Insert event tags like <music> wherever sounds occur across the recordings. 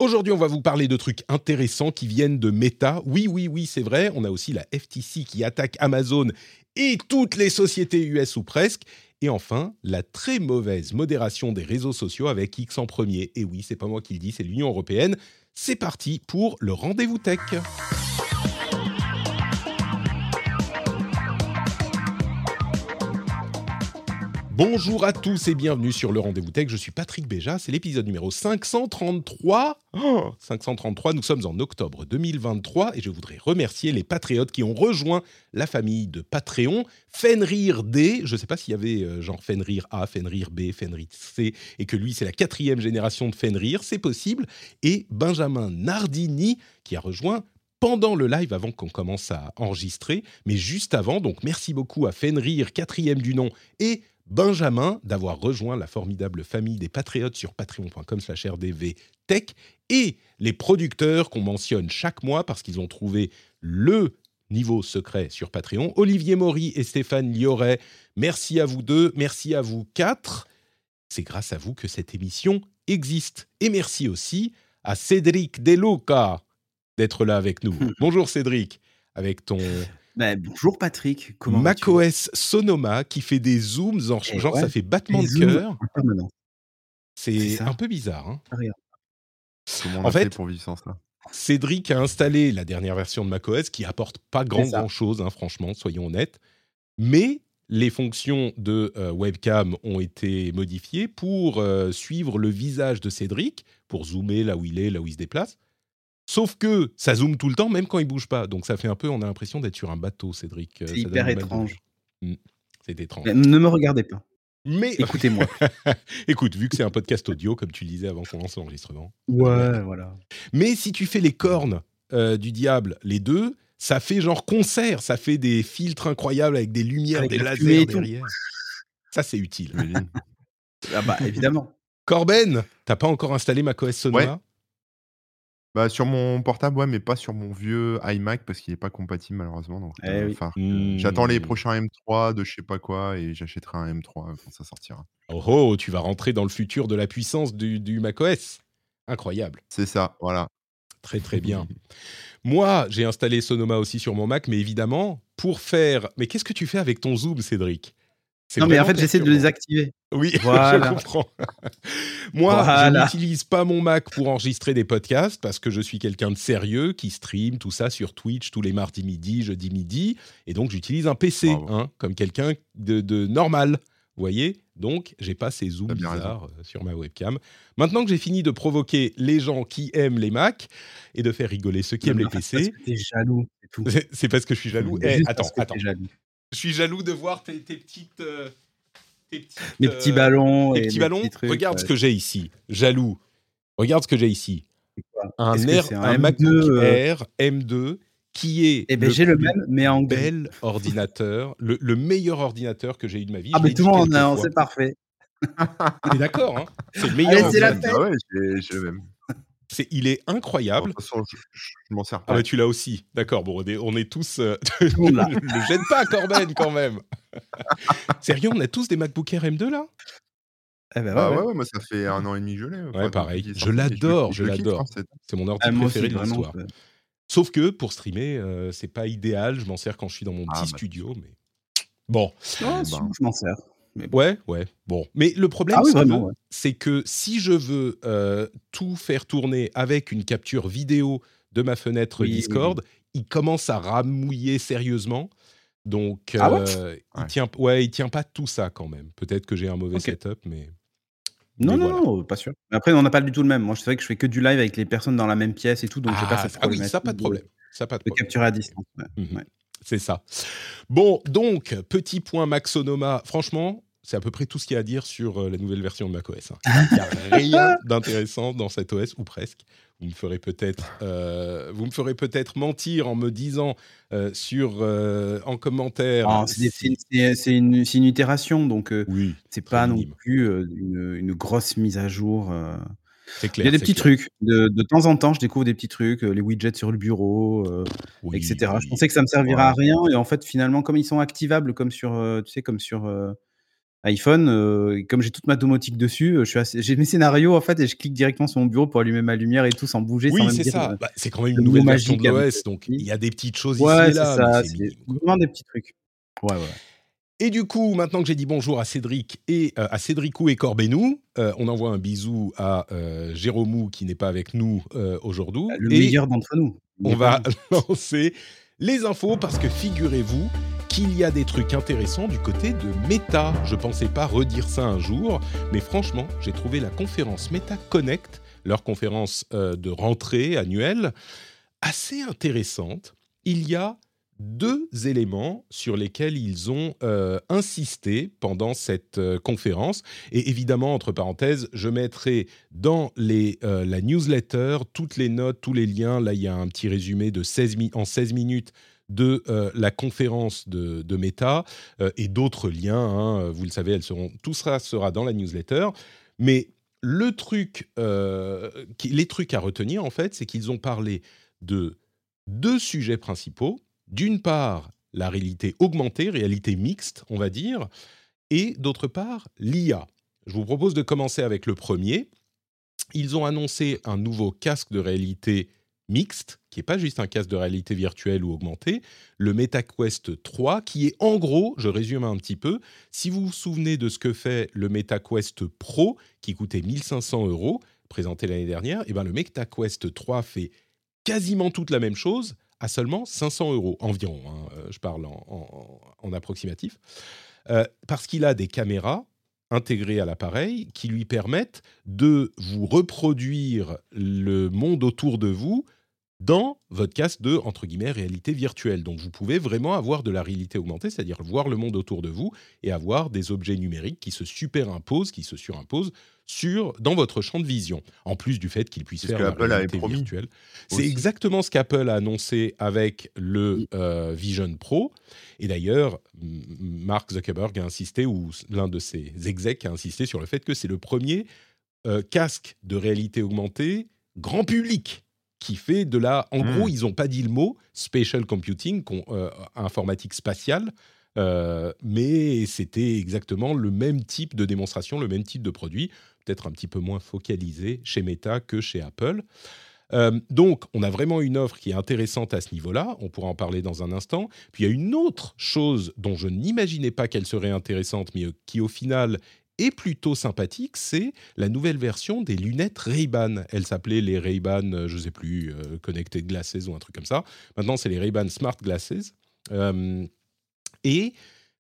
Aujourd'hui, on va vous parler de trucs intéressants qui viennent de Meta. Oui, oui, oui, c'est vrai. On a aussi la FTC qui attaque Amazon et toutes les sociétés US ou presque. Et enfin, la très mauvaise modération des réseaux sociaux avec X en premier. Et oui, c'est pas moi qui le dis, c'est l'Union européenne. C'est parti pour le rendez-vous tech. Bonjour à tous et bienvenue sur le Rendez-vous Tech. Je suis Patrick Béja, c'est l'épisode numéro 533. Oh, 533, nous sommes en octobre 2023 et je voudrais remercier les patriotes qui ont rejoint la famille de Patreon. Fenrir D, je ne sais pas s'il y avait euh, genre Fenrir A, Fenrir B, Fenrir C et que lui c'est la quatrième génération de Fenrir, c'est possible. Et Benjamin Nardini qui a rejoint pendant le live avant qu'on commence à enregistrer, mais juste avant. Donc merci beaucoup à Fenrir, quatrième du nom, et Benjamin d'avoir rejoint la formidable famille des patriotes sur patreon.com slash rdvtech et les producteurs qu'on mentionne chaque mois parce qu'ils ont trouvé le niveau secret sur Patreon. Olivier Maury et Stéphane Lioret, merci à vous deux, merci à vous quatre. C'est grâce à vous que cette émission existe. Et merci aussi à Cédric Deluca d'être là avec nous. <laughs> Bonjour Cédric, avec ton Bah, bonjour Patrick, comment macOS Sonoma qui fait des zooms, genre, Eh genre ouais, ça fait battement de cœur. en. C'est un peu bizarre. hein. Regarde. Comment on En fait fait- pour vivre sans ça? Cédric a installé la dernière version de macOS qui apporte pas grand grand chose, hein, franchement, soyons honnêtes. Mais les fonctions de euh, webcam ont été modifiées pour euh, suivre le visage de Cédric, pour zoomer là où il est, là où il se déplace. Sauf que ça zoome tout le temps, même quand il bouge pas. Donc ça fait un peu, on a l'impression d'être sur un bateau, Cédric. Euh, C'est hyper étrange. vue. Mm, C'est étrange. Mais Ne me regardez pas, Mais <laughs> écoutez-moi. écoute, vu que c'est un podcast audio, comme tu le disais avant qu'on lance l'enregistrement. ouais, voilà. Mais si tu fais les cornes euh, du diable, les deux, ça fait genre concert, ça fait des filtres incroyables avec des lumières, Avec des lasers derrière. Ça, c'est utile. Ah bah évidemment. Corben, t'as pas encore installé macOS Sonoma Bah sur mon portable, ouais, mais pas sur mon vieux iMac parce qu'il n'est pas compatible malheureusement. Donc, Eh euh, oui. enfin, j'attends les prochains M3 de je sais pas quoi et j'achèterai un M3 quand ça sortira. Oh oh, tu vas rentrer dans le futur de la puissance du, du macOS. Incroyable. C'est ça, voilà. Très très <laughs> bien. Moi, j'ai installé Sonoma aussi sur mon Mac, mais évidemment, pour faire... Mais qu'est-ce que tu fais avec ton zoom, Cédric? Non mais en fait j'essaie de les activer. Oui, <laughs> Voilà. <laughs> je comprends. Moi, Voilà. je n'utilise pas mon Mac pour enregistrer des podcasts parce que je suis quelqu'un de sérieux qui stream tout ça sur Twitch tous les mardis midi, jeudi midi. Et donc, j'utilise un PC, hein, comme quelqu'un de, de normal. Vous voyez Donc, j'ai pas ces zooms bizarres euh, sur ma webcam. Maintenant que j'ai fini de provoquer les gens qui aiment les Macs et de faire rigoler ceux qui Non, aiment les c'est PC, parce que T'es jaloux, c'est c'est <laughs> c'est parce que je suis jaloux. C'est Eh, attends, attends. jaloux. Je suis jaloux de voir tes, tes petites... euh, tes petites, Mes euh, petits ballons les et petits mes ballons, petits trucs, regarde ce que j'ai ici. Jaloux. Regarde ce que j'ai ici. Un, Air- un un M2, MacBook euh, Air M2 qui est Eh ben le j'ai le même mais en bel ordinateur, le, le meilleur ordinateur que j'ai eu de ma vie. Ah mais tout le monde en a quelques un, fois. c'est parfait. T'es d'accord, hein C'est le meilleur Allez, c'est la ordinateur. Ah ouais, j'ai j'ai le même. C'est- Il est Bon, de incroyable. toute façon, je, je- je m'en sers Ah pas. bah tu l'as aussi. D'accord, bon, on est, on est tous... euh, <laughs> <laughs> ne le gêne pas, Corben, quand même. Sérieux, on a tous des MacBook Air M2, là? Eh ben, Ah ouais, ouais, ouais. ouais, moi ça fait un an et demi que je l'ai. enfin, depuis pareil. Je l'adore, je l'adore. hein, c'est- mon ordi Ah, préféré aussi de l'histoire. ouais. Sauf que pour streamer, euh, c'est pas idéal. Je m'en sers quand je suis dans mon Ah, petit bah. studio, mais bon. Ah, ben. je m'en sers. Mais bon. Ouais, ouais. Bon, mais le problème, Ah oui, ouais. c'est que si je veux euh, tout faire tourner avec une capture vidéo de ma fenêtre Oui, oui, Discord, il commence à ramouiller sérieusement. Donc, Ah ouais? euh, il tient, ouais, il tient pas tout ça quand même. Peut-être que j'ai un mauvais setup, mais Non, mais non, voilà. non, pas sûr. Après, on n'a pas du tout le même. Moi, c'est vrai que je fais que du live avec les personnes dans la même pièce et tout, donc j'ai pas ah, cette ah oui, ça pas de de- problème. Ça pas de de problème. capturer à distance. ouais. Mhm. Ouais. C'est ça. Bon, donc, petit point Max Sonoma. Franchement, c'est à peu près tout ce qu'il y a à dire sur euh, la nouvelle version de macOS. hein. <laughs> Il n'y a rien d'intéressant dans cet OS, ou presque. Vous me ferez peut-être, euh, vous me ferez peut-être mentir en me disant euh, sur euh, en commentaire. Ah, c'est une- une, itération, donc Oui, c'est pas non plus une, une grosse mise à jour. C'est Il y a des c'est petits clair. trucs. De, de temps en temps, je découvre des petits trucs, euh, les widgets sur le bureau, euh, Oui, etc. Je pensais que ça me servirait à rien, et en fait, finalement, comme ils sont activables, comme sur, euh, tu sais, comme sur euh, iPhone, comme j'ai toute ma domotique dessus, j'ai mes scénarios en fait, et je clique directement sur mon bureau pour allumer ma lumière et tout sans bouger, Oui, sans même c'est dire. ça. Bah, c'est quand même une nouvelle version de l'OS, donc il y a des petites choses ici Ouais, c'est là, ça. mais C'est c'est des- des petits trucs. Ouais, ouais. Et du coup, maintenant que j'ai dit bonjour à Cédric et euh, à Cédricou et Corbenou, euh, on envoie un bisou à euh, Jérômou qui n'est pas avec nous euh, aujourd'hui. Le Et meilleur d'entre nous. on va <laughs> lancer les infos parce que figurez-vous qu'il y a des trucs intéressants du côté de Meta. Je pensais pas redire ça un jour, mais franchement, j'ai trouvé la conférence Meta Connect, leur conférence euh, de rentrée annuelle, assez intéressante. Il y a deux éléments sur lesquels ils ont euh, insisté pendant cette euh, conférence. Et évidemment, entre parenthèses, je mettrai dans les, euh, la newsletter toutes les notes, tous les liens. Là, il y a un petit résumé de 16 mi- en 16 minutes de la conférence de, Meta et d'autres liens. hein. vous le savez, elles seront, tout ça sera dans la newsletter. Mais le truc, les trucs à retenir, en fait, c'est qu'ils ont parlé de deux sujets principaux. D'une part, la réalité augmentée, réalité mixte, on va dire, et d'autre part, l'IA. Je vous propose de commencer avec le premier. Ils ont annoncé un nouveau casque de réalité mixte, qui n'est pas juste un casque de réalité virtuelle ou augmentée, le MetaQuest 3, qui est en gros, je résume un petit peu, si vous vous souvenez de ce que fait le MetaQuest Pro, qui coûtait 1500 euros, présenté l'année dernière, et ben le MetaQuest 3 fait quasiment toute la même chose seulement 500 euros environ. hein, euh, je parle en, en- en approximatif. Euh, parce qu'il a des caméras intégrées à l'appareil qui lui permettent de vous reproduire le monde autour de vous dans votre casque de entre guillemets réalité virtuelle. Donc vous pouvez vraiment avoir de la réalité augmentée, c'est-à-dire voir le monde autour de vous et avoir des objets numériques qui se superimposent, qui se surimposent sur dans votre champ de vision. En plus du fait qu'il puisse C'est ce faire la réalité virtuelle. C'est exactement ce qu'Apple a annoncé avec le euh, Vision Pro. Et d'ailleurs, Mark Zuckerberg a insisté, ou l'un de ses execs a insisté sur le fait que c'est le premier euh, casque de réalité augmentée grand public qui fait de la... En Mm. gros, ils n'ont pas dit le mot spatial computing, euh, informatique spatiale, euh, mais c'était exactement le même type de démonstration, le même type de produit, peut-être un petit peu moins focalisé chez Meta que chez Apple. Euh, donc, on a vraiment une offre qui est intéressante à ce niveau-là. On pourra en parler dans un instant. Puis, il y a une autre chose dont je n'imaginais pas qu'elle serait intéressante, mais qui, au final, est plutôt sympathique. C'est la nouvelle version des lunettes Ray-Ban. Elles s'appelaient les Ray-Ban, euh, je ne sais plus, euh, Connected Glasses ou un truc comme ça. Maintenant, c'est les Ray-Ban Smart Glasses. Euh, et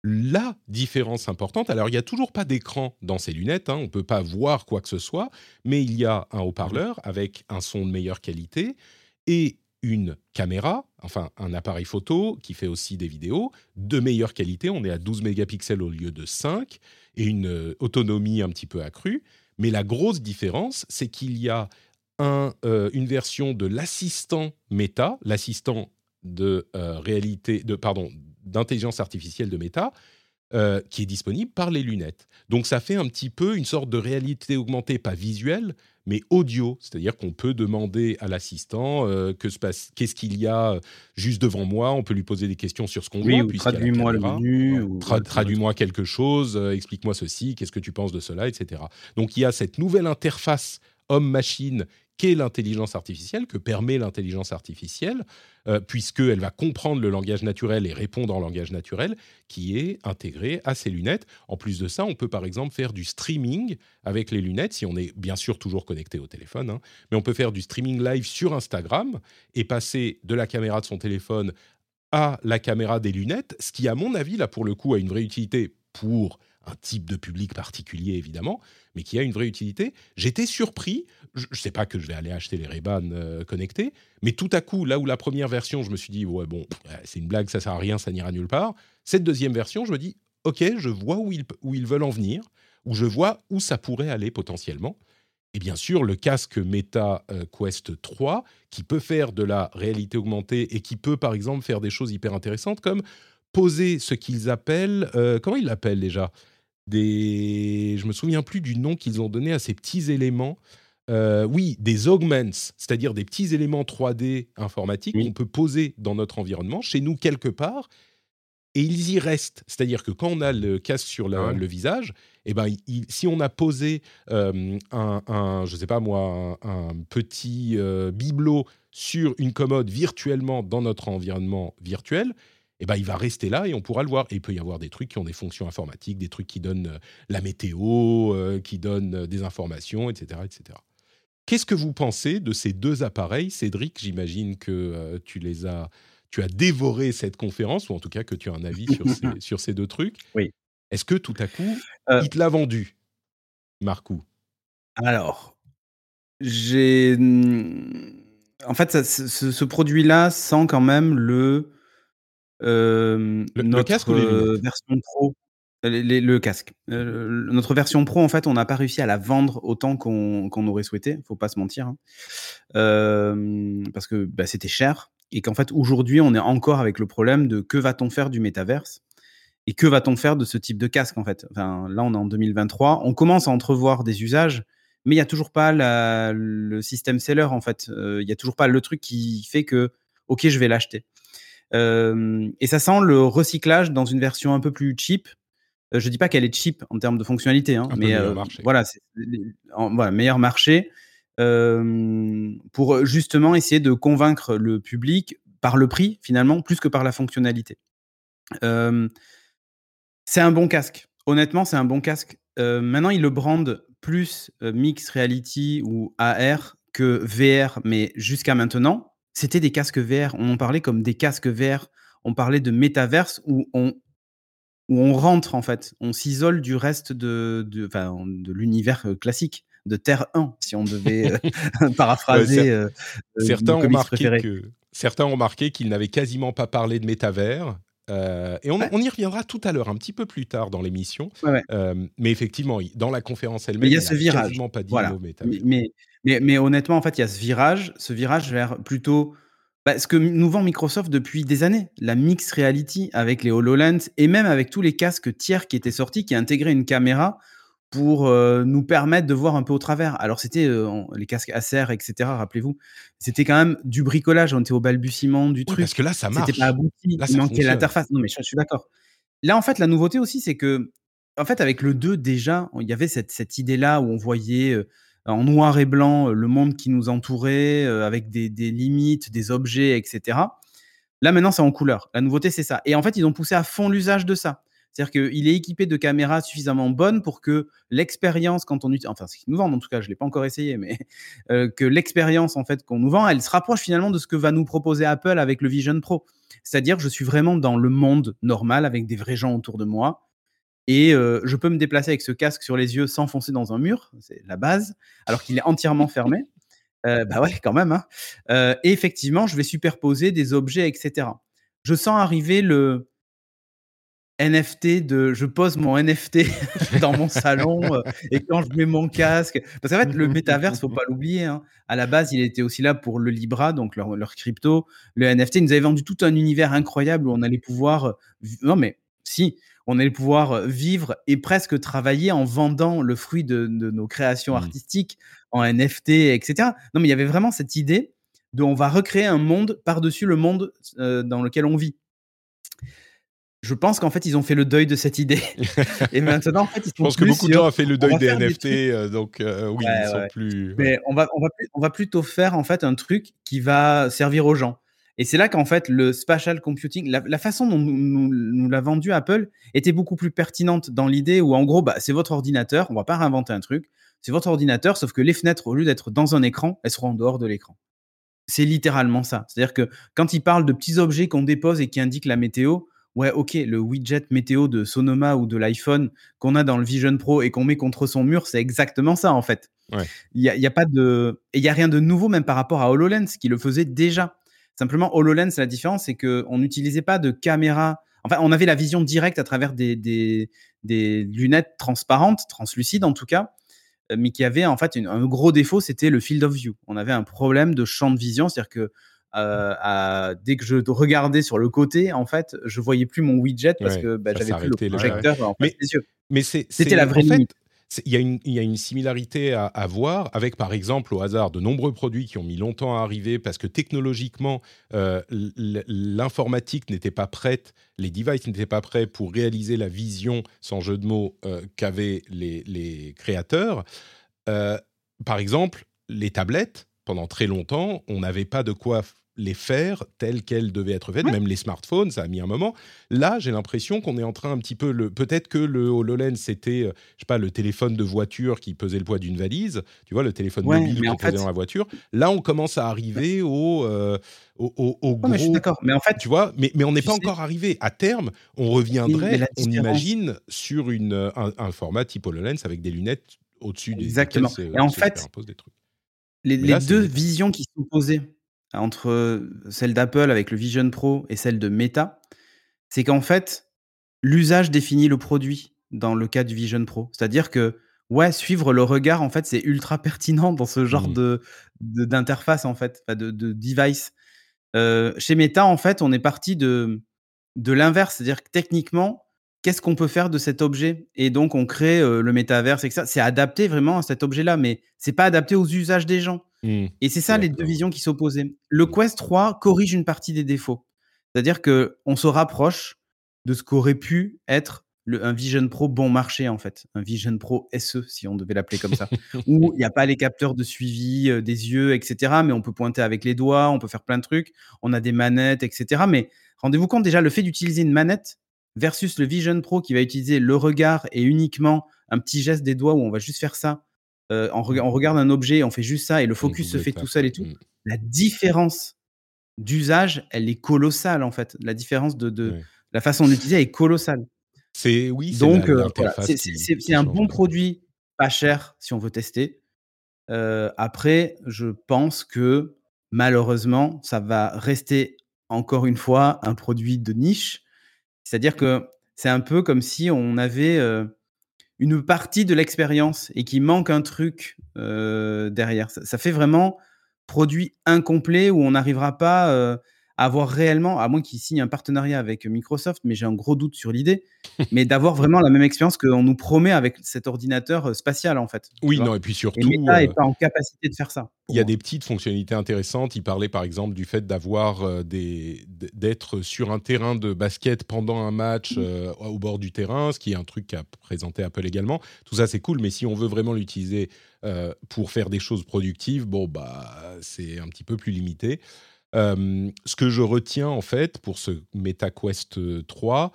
la différence importante, alors il n'y a toujours pas d'écran dans ces lunettes, hein, on ne peut pas voir quoi que ce soit, mais il y a un haut-parleur avec un son de meilleure qualité et une caméra, enfin un appareil photo qui fait aussi des vidéos de meilleure qualité. On est à 12 mégapixels au lieu de 5 et une euh, autonomie un petit peu accrue. Mais la grosse différence, c'est qu'il y a euh, une version de l'assistant Meta, l'assistant de euh, réalité, d'intelligence artificielle de Meta, euh, qui est disponible par les lunettes. Donc ça fait un petit peu une sorte de réalité augmentée, pas visuelle, mais audio. C'est-à-dire qu'on peut demander à l'assistant euh, que se passe, qu'est-ce qu'il y a euh, juste devant moi. On peut lui poser des questions sur ce qu'on Oui, voit. traduis-moi le menu. ou- Tra- Traduis-moi quelque chose, euh, explique-moi ceci, qu'est-ce que tu penses de cela, etc. Donc il y a cette nouvelle interface homme-machine qu'est l'intelligence artificielle, que permet l'intelligence artificielle, euh, puisqu'elle va comprendre le langage naturel et répondre en langage naturel, qui est intégrée à ces lunettes. En plus de ça, on peut par exemple faire du streaming avec les lunettes, si on est bien sûr toujours connecté au téléphone, hein, mais on peut faire du streaming live sur Instagram et passer de la caméra de son téléphone à la caméra des lunettes, ce qui, à mon avis, là, pour le coup, a une vraie utilité pour un type de public particulier, évidemment, mais qui a une vraie utilité. J'étais surpris, je ne sais pas que je vais aller acheter les Ray-Ban euh, connectés, mais tout à coup, là où la première version, je me suis dit, ouais, bon, c'est une blague, ça sert à rien, ça n'ira nulle part. Cette deuxième version, je me dis, ok, je vois où ils, où ils veulent en venir, ou je vois où ça pourrait aller potentiellement. Et bien sûr, le casque Meta euh, Quest 3, qui peut faire de la réalité augmentée et qui peut, par exemple, faire des choses hyper intéressantes, comme poser ce qu'ils appellent... euh, comment ils l'appellent déjà? Des... Je me souviens plus du nom qu'ils ont donné à ces petits éléments. Euh, oui, des augments, c'est-à-dire des petits éléments 3D informatiques Oui. qu'on peut poser dans notre environnement, chez nous quelque part, et ils y restent. C'est-à-dire que quand on a le casque sur la- Ah ouais. le visage, eh ben, il- si on a posé euh, un, un, je sais pas moi, un, un petit euh, bibelot sur une commode virtuellement dans notre environnement virtuel, eh ben, il va rester là et on pourra le voir. Et il peut y avoir des trucs qui ont des fonctions informatiques, des trucs qui donnent euh, la météo, euh, qui donnent euh, des informations, etc., etc. Qu'est-ce que vous pensez de ces deux appareils, Cédric? J'imagine que euh, tu les as, tu as dévoré cette conférence ou en tout cas que tu as un avis sur ces, <laughs> sur ces deux trucs. Oui. Est-ce que tout à coup, Euh, il te l'a vendu, Marcou? Alors, j'ai. hmm, En fait, ça- ce- ce produit-là sent quand même le. Le- casque ou les lunettes? version pro. Euh, les- les- le casque. Euh, notre version pro, en fait, on n'a pas réussi à la vendre autant qu'on aurait souhaité. Faut pas se mentir. hein. Euh, parce que bah, c'était cher. Et qu'en fait, aujourd'hui, on est encore avec le problème de que va-t-on faire du métaverse et que va-t-on faire de ce type de casque en fait? Enfin, Là, on est en 2023. On commence à entrevoir des usages, mais il n'y a toujours pas la- le système seller en fait. Euh, Il n'y a toujours pas le truc qui fait que, ok, je vais l'acheter. Et ça sent le recyclage dans une version un peu plus cheap. Je dis pas qu'elle est cheap en termes de fonctionnalité, hein, mais voilà, c'est en- voilà, meilleur marché pour justement essayer de convaincre le public par le prix finalement plus que par la fonctionnalité. Euh, c'est un bon casque. Honnêtement, c'est un bon casque. Euh, maintenant, ils le brandent plus euh, Mix Reality ou AR que VR, mais jusqu'à maintenant, c'était des casques VR. On en parlait comme des casques VR. On parlait de métaverse où on, où on rentre, en fait. On s'isole du reste de, de, l'univers euh, classique, de Terre 1, si on devait euh, <laughs> <laughs> paraphraser euh, Certains ont, marqué que, certains ont marqué qu'ils n'avaient quasiment pas parlé de métavers. Euh, et on, Ouais. on y reviendra tout à l'heure, un petit peu plus tard dans l'émission. Ouais, ouais. Euh, mais effectivement, dans la conférence elle-même, il y a ce virage. pas dit Voilà. Mais, mais, mais, mais honnêtement, en fait, il y a ce virage, ce virage vers plutôt bah, ce que nous vend Microsoft depuis des années, la mixed reality avec les HoloLens et même avec tous les casques tiers qui étaient sortis, qui intégraient une caméra pour euh, nous permettre de voir un peu au travers. Alors c'était euh, les casques Acer, etc. Rappelez-vous, c'était quand même du bricolage. On était au balbutiement du Oui, truc. parce que là, ça marche. C'était pas abouti. Là, il manquait l'interface. Non, mais je, je suis d'accord. Là, en fait, la nouveauté aussi, c'est que, en fait, avec le 2, déjà, il y avait cette, cette idée-là où on voyait euh, en noir et blanc euh, le monde qui nous entourait, euh, avec des, des limites, des objets, etc. Là, maintenant, c'est en couleur. La nouveauté, c'est ça. Et en fait, ils ont poussé à fond l'usage de ça. C'est-à-dire qu'il est équipé de caméras suffisamment bonnes pour que l'expérience, quand on utilise, enfin, ce qu'ils nous vendent en tout cas, je ne l'ai pas encore essayé, mais <laughs> euh, que l'expérience en fait qu'on nous vend, elle se rapproche finalement de ce que va nous proposer Apple avec le Vision Pro. C'est-à-dire je suis vraiment dans le monde normal avec des vrais gens autour de moi. Et euh, je peux me déplacer avec ce casque sur les yeux sans foncer dans un mur, c'est la base, alors qu'il est entièrement <laughs> fermé. Euh, bah ouais, quand même. hein. Euh, et effectivement, je vais superposer des objets, etc. Je sens arriver le NFT de je pose mon NFT <laughs> dans mon salon euh, et quand je mets mon casque. Parce qu'en fait, le métaverse, faut pas l'oublier. hein. À la base, il était aussi là pour le Libra, donc leur, leur crypto. Le NFT, ils nous avait vendu tout un univers incroyable où on allait pouvoir. Non, mais si, on allait pouvoir euh, vivre et presque travailler en vendant le fruit de, de nos créations Mm. artistiques en NFT, etc. Non, mais il y avait vraiment cette idée de on va recréer un monde par-dessus le monde euh, dans lequel on vit. Je pense qu'en fait, ils ont fait le deuil de cette idée. <laughs> et maintenant, en fait, ils sont Je pense que beaucoup de gens ont fait le deuil des NFT, euh, donc euh, oui, Ouais, ils sont ouais. plus. Mais on va, on, va, plus- on va plutôt faire en fait un truc qui va servir aux gens. Et c'est là qu'en fait le spatial computing, la, la façon dont nous, nous- nous l'a vendu Apple était beaucoup plus pertinente dans l'idée où en gros, bah, c'est votre ordinateur, on va pas réinventer un truc, c'est votre ordinateur, sauf que les fenêtres, au lieu d'être dans un écran, elles seront en dehors de l'écran. C'est littéralement ça. C'est-à-dire que quand il parle de petits objets qu'on dépose et qui indiquent la météo, ouais, ok, le widget météo de Sonoma ou de l'iPhone qu'on a dans le Vision Pro et qu'on met contre son mur, c'est exactement ça en fait. Ouais. Il y a, il y a pas de, et il y a rien de nouveau même par rapport à HoloLens qui le faisait déjà. Simplement, HoloLens, la différence, c'est qu'on n'utilisait pas de caméra Enfin, on avait la vision directe à travers des, des, des lunettes transparentes, translucides en tout cas, euh, mais qui avait en fait un gros défaut, c'était le field of view. On avait un problème de champ de vision, c'est-à-dire que euh, dès que je regardais sur le côté, en fait, je voyais plus mon widget parce que bah, j'avais plus le projecteur en mais, les yeux. Mais c'était la vraie limite. Il y, a une, il y, a une, similarité à, à, voir avec, par exemple, au hasard, de nombreux produits qui ont mis longtemps à arriver parce que technologiquement, euh, l'informatique n'était pas prête, les devices n'étaient pas prêts pour réaliser la vision, sans jeu de mots, euh, qu'avaient les, les, créateurs. Euh, par exemple, les tablettes, pendant très longtemps, on n'avait pas de quoi les faire telles qu'elles devaient être faites, même les smartphones, ça a mis un moment. Là, j'ai l'impression qu'on est en train un petit peu le peut-être que le HoloLens c'était euh, je sais pas le téléphone de voiture qui pesait le poids d'une valise, tu vois le téléphone mobile qu'on posait dans la voiture. Là, on commence à arriver au euh, au, au, gros. je suis d'accord, mais en fait, tu vois, mais, mais on n'est pas encore arrivé. À terme, on reviendrait, on imagine sur une un, format type HoloLens avec des lunettes au-dessus des. Exactement. Et en fait, les, les deux visions qui sont posées entre celle d'Apple avec le Vision Pro et celle de Meta, c'est qu'en fait, l'usage définit le produit dans le cas du Vision Pro. C'est-à-dire que, ouais, suivre le regard, en fait, c'est ultra <laughs> pertinent dans ce genre mmh. de d'interface, en fait, de, de device. chez Meta, en fait, on est parti de, de l'inverse. C'est-à-dire que techniquement, qu'est-ce qu'on peut faire de cet objet Et donc, on crée le métaverse, et ça. C'est adapté vraiment à cet objet-là, mais c'est pas adapté aux usages des gens. Mmh. Et c'est ça les deux visions qui s'opposaient. Le mmh. Quest 3 corrige une partie des défauts. C'est-à-dire que on se rapproche de ce qu'aurait pu être le, un Vision Pro bon marché, en fait. Un Vision Pro SE, si on devait l'appeler comme ça. où <laughs> il n'y a pas les capteurs de suivi des yeux, etc. Mais on peut pointer avec les doigts, on peut faire plein de trucs. On a des manettes, etc. Mais rendez-vous compte déjà, le fait d'utiliser une manette versus le Vision Pro qui va utiliser le regard et uniquement un petit geste des doigts où on va juste faire ça. Euh, on, regarde un objet, on fait juste ça et le focus se fait tout seul et tout. Mmh. La différence d'usage, elle est colossale en fait. La différence de, la façon d'utiliser est colossale. C'est oui. Donc euh, c'est un bon produit, pas cher si on veut tester. Euh, après, je pense que malheureusement, ça va rester encore une fois un produit de niche c'est-à-dire que c'est un peu comme si on avait une partie de l'expérience et qu'il manque un truc derrière. Ça, fait vraiment produit incomplet où on n'arrivera pas avoir réellement, à moins qu'ils signent un partenariat avec Microsoft, mais j'ai un gros doute sur l'idée, <laughs> mais d'avoir vraiment la même expérience qu'on nous promet avec cet ordinateur euh, spatial en fait. Oui, non, et puis surtout. Et Meta n'est euh, pas en capacité de faire ça. Il y a des petites fonctionnalités intéressantes. Il parlait par exemple du fait d'avoir euh, des d'être sur un terrain de basket pendant un match mmh. au bord du terrain, ce qui est un truc qu'a présenté Apple également. Tout ça c'est cool, mais si on veut vraiment l'utiliser pour faire des choses productives, bon bah c'est un petit peu plus limité ce que je retiens en fait pour ce MetaQuest 3,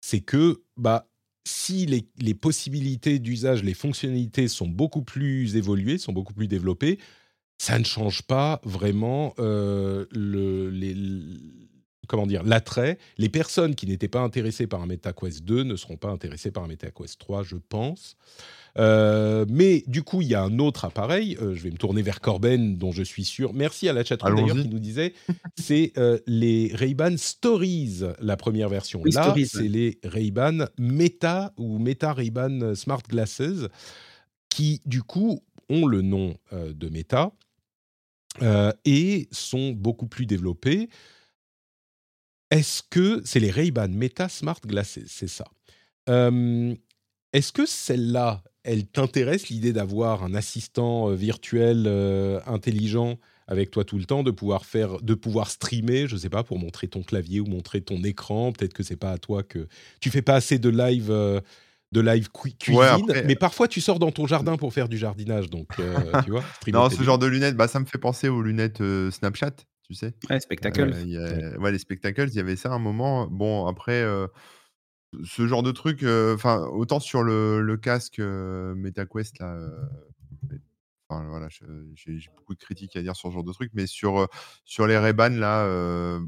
c'est que bah, si les, les possibilités d'usage, les fonctionnalités sont beaucoup plus évoluées, sont beaucoup plus développées, ça ne change pas vraiment euh, le, les, comment dire l'attrait. Les personnes qui n'étaient pas intéressées par un MetaQuest 2 ne seront pas intéressées par un MetaQuest 3, je pense. Euh, mais du coup, il y a un autre appareil. Euh, je vais me tourner vers Corben, dont je suis sûr. Merci à la chatroom d'ailleurs qui nous disait c'est euh, les Ray-Ban Stories, la première version. Là, c'est les Ray-Ban Meta ou Meta Ray-Ban Smart Glasses qui, du coup, ont le nom de Meta et sont beaucoup plus développés. Est-ce que c'est les Ray-Ban Meta Smart Glasses C'est ça. Est-ce que celle-là, elle t'intéresse l'idée d'avoir un assistant euh, virtuel euh, intelligent avec toi tout le temps, de pouvoir faire, de pouvoir streamer, je sais pas, pour montrer ton clavier ou montrer ton écran? Peut-être que c'est pas à toi que tu fais pas assez de live. Euh, de live cuisine, mais parfois tu sors dans ton jardin pour faire du jardinage, donc tu vois. <laughs> Non, ce genre de lunettes, bah, ça me fait penser aux lunettes Snapchat, tu sais? Ouais, spectacles. ouais, les spectacles, il y avait ça un moment. Bon, après, ce genre de truc, enfin, autant sur le, le casque MetaQuest, là, enfin, voilà, j'ai beaucoup de critiques à dire sur ce genre de truc, mais sur, sur les Ray-Ban, là,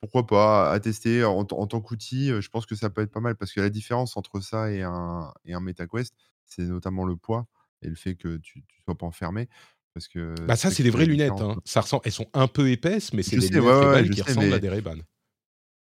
pourquoi pas, à tester en, tant qu'outil, je pense que ça peut être pas mal, parce que la différence entre ça et un, et un MetaQuest, c'est notamment le poids et le fait que tu ne sois pas enfermé. Parce que bah ça, c'est des vraies lunettes. Hein. Ça ressemble, elles sont un peu épaisses, mais c'est des lunettes qui ressemblent à des Ray-Ban.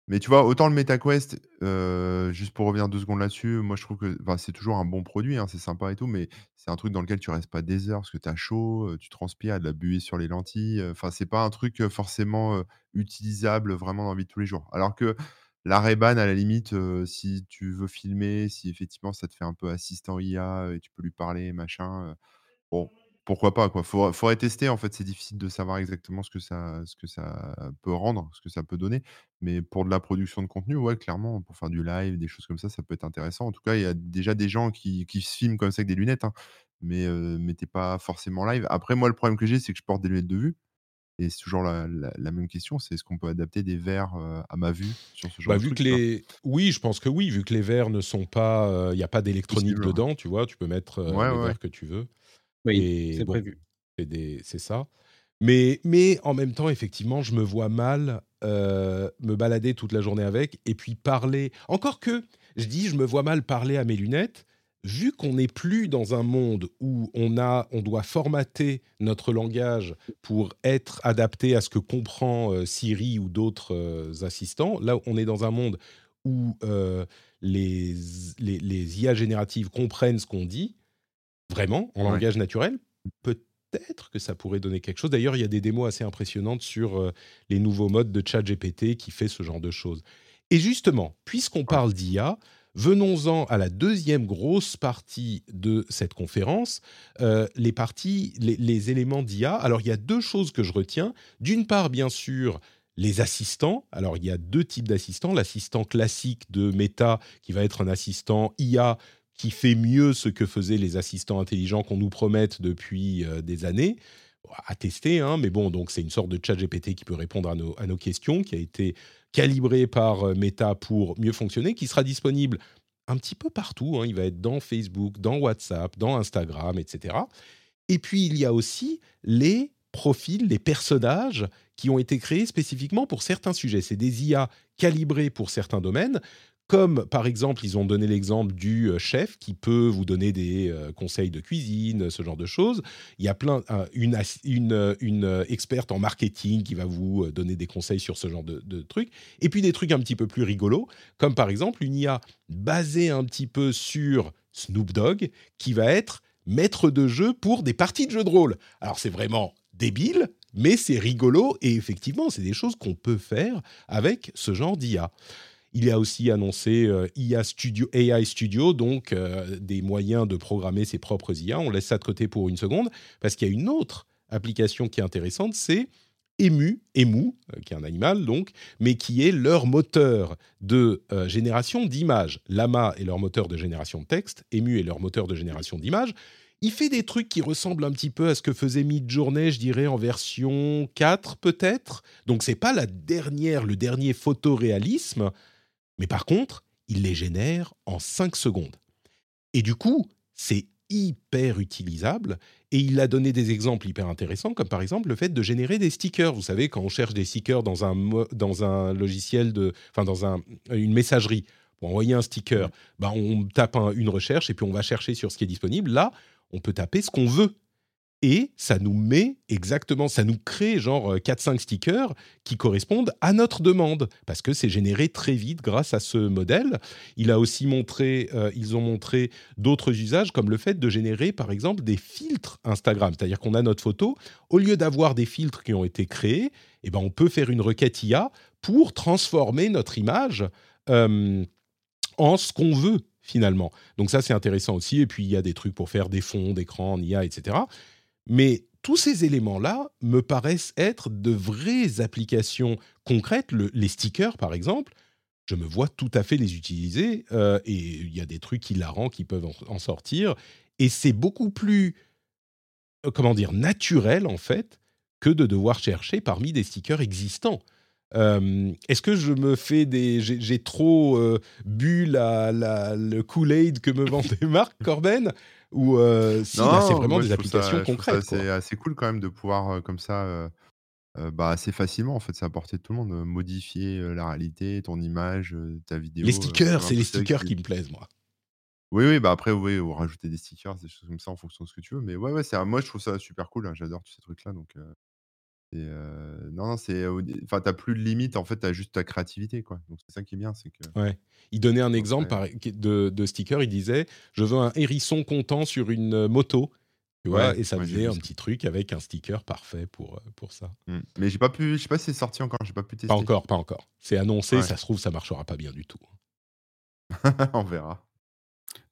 Mais tu vois, autant le MetaQuest, heu, juste pour revenir 2 secondes là-dessus, moi je trouve que c'est toujours un bon produit, hein, c'est sympa et tout, mais c'est un truc dans lequel tu restes pas des heures parce que tu as chaud, heu, tu transpires, de la buée sur les lentilles, heu, enfin, c'est pas un truc, forcément, utilisable vraiment dans la vie de tous les jours. Alors que la Ray-Ban, à la limite, si tu veux filmer, si effectivement ça te fait un peu assistant IA, et tu peux lui parler, machin, bon, pourquoi pas, quoi? Faudra faudrait tester, en fait, c'est difficile de savoir exactement ce que ça ce que ça peut rendre, ce que ça peut donner. Mais pour de la production de contenu, ouais, clairement, pour faire du live, des choses comme ça, ça peut être intéressant. En tout cas, il y a déjà des gens qui qui se filment comme ça avec des lunettes, hein, mais heu, mais pas forcément live. Après, moi, le problème que j'ai, c'est que je porte des lunettes de vue et c'est toujours la la la même question, c'est est-ce qu'on peut adapter des verres, à ma vue sur ce genre Bah, de vu truc, que les oui, je pense que oui, vu que les verres ne sont pas, il y a pas d'électronique ouais. dedans, tu vois? Tu peux mettre, Ouais, les ouais. verres que tu veux Oui, c'est bon, prévu. c'est ça. Mais mais en même temps, effectivement, je me vois mal, heu, me balader toute la journée avec et puis parler encore que, je dis: «Je me vois mal parler à mes lunettes», vu qu'on n'est plus dans un monde où on a on doit formater notre langage pour être adapté à ce que comprend, heu, Siri ou d'autres, heu, assistants. Là, on est dans un monde où, les les IA génératives comprennent ce qu'on dit, vraiment, en Ouais. langage naturel. Peut-être que ça pourrait donner quelque chose. D'ailleurs, il y a des démos assez impressionnantes sur, heu, les nouveaux modes de ChatGPT qui fait ce genre de choses. Et justement, puisqu'on parle d'IA, venons-en à la deuxième grosse partie de cette conférence, heu, les parties les les éléments d'IA. Alors, il y a 2 choses que je retiens. D'une part, bien sûr, les assistants. Alors, il y a 2 types d'assistants. L'assistant classique de Meta, qui va être un assistant IA qui fait mieux ce que faisaient les assistants intelligents qu'on nous promette depuis euh, des années, à tester, hein, mais bon, donc c'est une sorte de chat GPT qui peut répondre à nos, questions, qui a été calibré par euh, Meta pour mieux fonctionner, qui sera disponible un petit peu partout. hein. il va être dans Facebook, dans WhatsApp, dans Instagram, etc. Et puis, il y a aussi les profils, les personnages qui ont été créés spécifiquement pour certains sujets. C'est des IA calibrés pour certains domaines, comme par exemple, ils ont donné l'exemple du euh, chef qui peut vous donner des euh, conseils de cuisine, ce genre de choses. Il y a plein, une, euh, experte en marketing qui va vous donner des conseils sur ce genre de, de trucs. Et puis des trucs un petit peu plus rigolos, comme par exemple une IA basée un petit peu sur Snoop Dogg qui va être maître de jeu pour des parties de jeux de rôle. Alors c'est vraiment débile, mais c'est rigolo et effectivement, c'est des choses qu'on peut faire avec ce genre d'IA. Il a aussi annoncé euh, IA Studio, AI Studio, donc euh, des moyens de programmer ses propres IA. On laisse ça de côté pour une seconde, parce qu'il y a une autre application qui est intéressante, c'est Emu, Emu, euh, qui est un animal donc, mais qui est leur moteur de génération d'images. Lama est leur moteur de génération de texte, Emu est leur moteur de génération d'images. Il fait des trucs qui ressemblent un petit peu à ce que faisait Midjourney, je dirais, en version 4 peut-être. Donc c'est pas la dernière, le dernier photoréalisme, mais par contre, il les génère en 5 secondes. Et du coup, c'est hyper utilisable. Et il a donné des exemples hyper intéressants, comme par exemple le fait de générer des stickers. Vous savez, quand on cherche des stickers dans un, dans un logiciel, de, enfin dans un, une messagerie, pour envoyer un sticker, bah on tape un- une recherche et puis on va chercher sur ce qui est disponible. Là, on peut taper ce qu'on veut. Et ça nous met exactement, ça nous crée genre 4-5 stickers qui correspondent à notre demande, parce que c'est généré très vite grâce à ce modèle. Il a aussi montré, euh, ils ont montré d'autres usages, comme le fait de générer, par exemple, des filtres Instagram. C'est-à-dire qu'on a notre photo, au lieu d'avoir des filtres qui ont été créés, eh ben, on peut faire une requête IA pour transformer notre image euh, en ce qu'on veut, finalement. Donc ça, c'est intéressant aussi. Et puis, il y a des trucs pour faire des fonds d'écran en IA, etc. Mais tous ces éléments-là me paraissent être de vraies applications concrètes. Le- les stickers, par exemple, je me vois tout à fait les utiliser. euh, et il y a des trucs hilarants qui peuvent en, en sortir. Et c'est beaucoup plus, euh, comment dire, naturel, en fait, que de devoir chercher parmi des stickers existants. Euh, Est-ce que je me fais des... J'ai trop euh, bu la, la- le Kool-Aid que me <laughs> les marques, Corben? Ou euh, si, là, c'est vraiment moi des applications ça concrètes, quoi. assez cool quand même de pouvoir, heu, comme ça, heu, bah, assez facilement en fait, c'est à portée de tout le monde, modifier, la réalité, ton image, ta Les vidéo, heu, stickers, c'est les stickers qui qui me plaisent, moi. oui, oui, bah, après oui, ou rajouter des stickers, des choses comme ça en fonction de ce que tu veux, mais ouais, ouais, c'est moi je trouve ça super cool, hein, j'adore tous ces trucs-là donc non, non, c'est enfin, tu plus de limite, en fait, tu as juste ta créativité, quoi. Donc c'est ça qui est bien, c'est que Ouais. Il donnait un exemple par de de sticker, il disait: «Je veux un hérisson content sur une, moto». Tu vois? Et ça faisait un petit truc avec un sticker parfait pour, pour ça. Mmh. Mais j'ai pas pu je sais pas si c'est sorti encore, j'ai pas pu tester. Pas encore, pas encore. C'est annoncé, ça se trouve, ça marchera pas bien du tout. <laughs> On verra.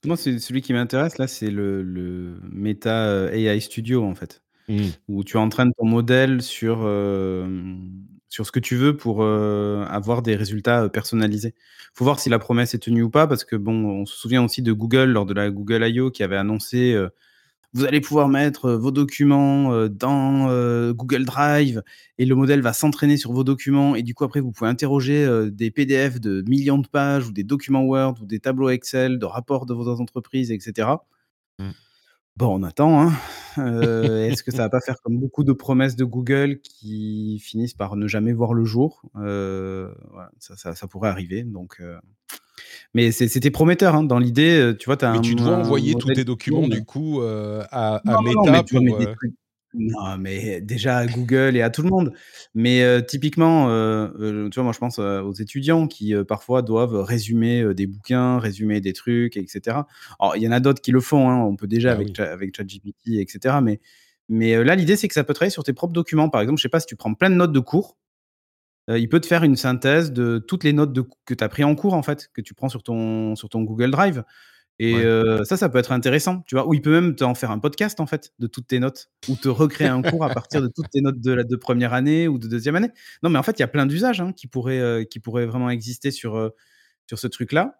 Moi, c'est celui qui m'intéresse là, c'est le le Meta, AI Studio, en fait. Mmh. Où tu entraînes ton modèle sur, sur ce que tu veux pour, avoir des résultats, personnalisés. Faut voir si la promesse est tenue ou pas parce que bon, on se souvient aussi de Google lors de la Google I.O. qui avait annoncé, vous allez pouvoir mettre vos documents dans Google Drive et le modèle va s'entraîner sur vos documents et du coup après vous pouvez interroger des PDF de millions de pages ou des documents Word ou des tableaux Excel, de rapports de vos entreprises, etc. Mmh. Bon, on attend. Hein. Est-ce que ça va pas faire comme beaucoup de promesses de Google qui finissent par ne jamais voir le jour? Ça, pourrait arriver. Donc, mais c'était prometteur hein, dans l'idée. Euh, tu vois, as mais tu dois envoyer tous tes documents du coup euh, à, Meta pour. Euh, non, mais déjà à Google et à tout le monde. Mais typiquement, tu vois, moi je pense aux étudiants qui parfois doivent résumer des bouquins, résumer des trucs, etc. Alors, il y en a d'autres qui le font, hein, on peut déjà bah avec, avec ChatGPT, etc. Mais, mais là, l'idée, c'est que ça peut travailler sur tes propres documents. Par exemple, je sais pas si tu prends plein de notes de cours, il peut te faire une synthèse de toutes les notes de que tu as pris en cours, en fait, que tu prends sur ton, sur ton Google Drive. Et ça, ça peut être intéressant, tu vois. Ou il peut même t'en faire un podcast, en fait, de toutes tes notes, ou te recréer un cours à partir de toutes tes notes de la de première année ou de deuxième année. Non, mais en fait, il y a plein d'usages hein, qui, pourraient, qui pourraient vraiment exister sur, sur ce truc-là.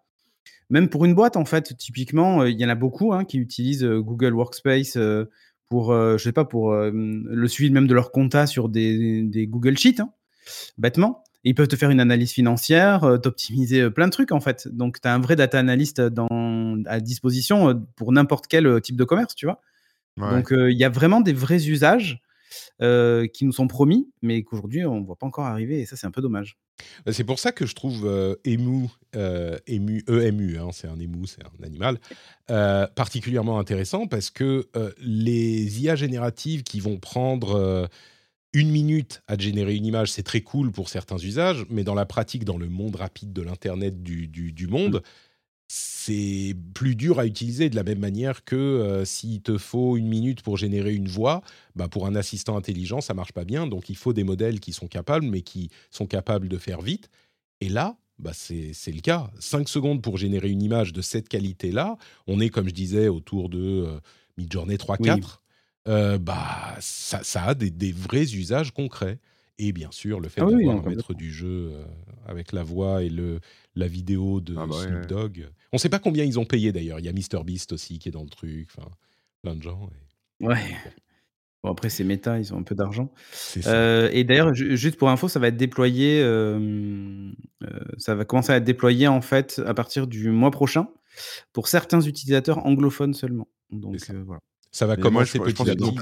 Même pour une boîte, en fait, typiquement, il y en a beaucoup hein, qui utilisent Google Workspace pour, je sais pas, pour le suivi même de leur compta sur des, des Google Sheets. Hein bêtement. Ils peuvent te faire une analyse financière, euh, t'optimiser euh, plein de trucs en fait. Donc tu as un vrai data analyst dans, à disposition euh, pour n'importe quel type de commerce, tu vois. Donc il y a vraiment des vrais usages qui nous sont promis, mais qu'aujourd'hui on ne voit pas encore arriver et ça c'est un peu dommage. Bah, c'est pour ça que je trouve EMU, EMU, EMU hein, c'est un ému, c'est un animal, particulièrement intéressant parce que les IA génératives qui vont prendre une minute à générer une image, c'est très cool pour certains usages, mais dans la pratique, dans le monde rapide de l'Internet du, du, monde, c'est plus dur à utiliser de la même manière que euh, s'il te faut une minute pour générer une voix, bah pour un assistant intelligent, ça marche pas bien. Donc il faut des modèles qui sont capables, mais qui sont capables de faire vite. Et là, bah c'est le cas. Cinq secondes pour générer une image de cette qualité-là, on est, comme je disais, autour de euh, mid-journée 3-4. Euh, bah, ça, ça a des, des, vrais usages concrets. Et bien sûr, le fait ah d'avoir un maître du jeu euh, avec la voix et le, la vidéo de ah bah Snoop Dogg. On ne sait pas combien ils ont payé d'ailleurs. Il y a MrBeast aussi qui est dans le truc. Enfin, plein de gens. Ouais. Bon, après, c'est méta, ils ont un peu d'argent. Euh, et d'ailleurs, juste pour info, ça va être déployé. ça va commencer à être déployé en fait à partir du mois prochain pour certains utilisateurs anglophones seulement. Donc voilà. Ça va commencer petit à petit.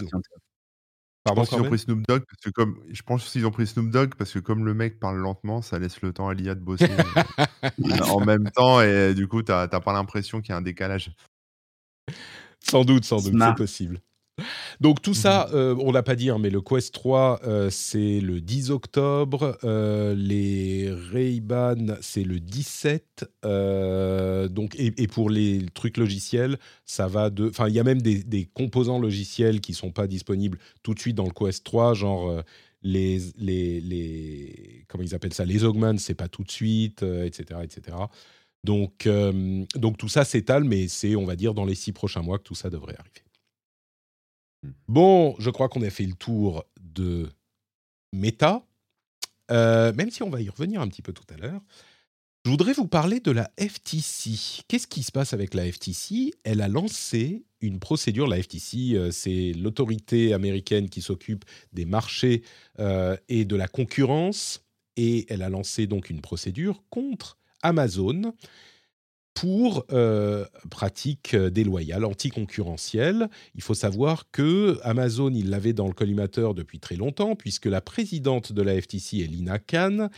Pardon, je pense qu'ils ont pris Snoop Dogg parce que comme je pense qu'ils ont pris Snoop Dogg parce que comme le mec parle lentement, ça laisse le temps à l'IA de bosser euh, <laughs> en même temps et du coup, tu n'as pas l'impression qu'il y a un décalage. Sans doute, sans doute, c'est possible. Donc tout ça, mhm. euh, on l'a pas dit, hein, mais le Quest 3, euh, c'est le 10 octobre. Euh, les Ray-Ban, c'est le 17. donc, et, pour les trucs logiciels, ça va de... Enfin, il y a même des, composants logiciels qui sont pas disponibles tout de suite dans le Quest 3, genre... Les, les, les, comment ils appellent ça les augments c'est pas tout de suite etc etc donc donc tout ça s'étale mais c'est on va dire dans les six prochains mois que tout ça devrait arriver Bon, je crois qu'on a fait le tour de Meta, euh, même si on va y revenir un petit peu tout à l'heure. Je voudrais vous parler de la FTC. Qu'est-ce qui se passe avec la FTC Elle a lancé une procédure. La FTC, euh, c'est l'autorité américaine qui s'occupe des marchés euh, et de la concurrence. Et elle a lancé donc une procédure contre Amazon pour euh, pratiques euh, déloyales, anticoncurrentielles. Il faut savoir que Amazon, il l'avait dans le collimateur depuis très longtemps, puisque la présidente de la FTC est Lina Khan,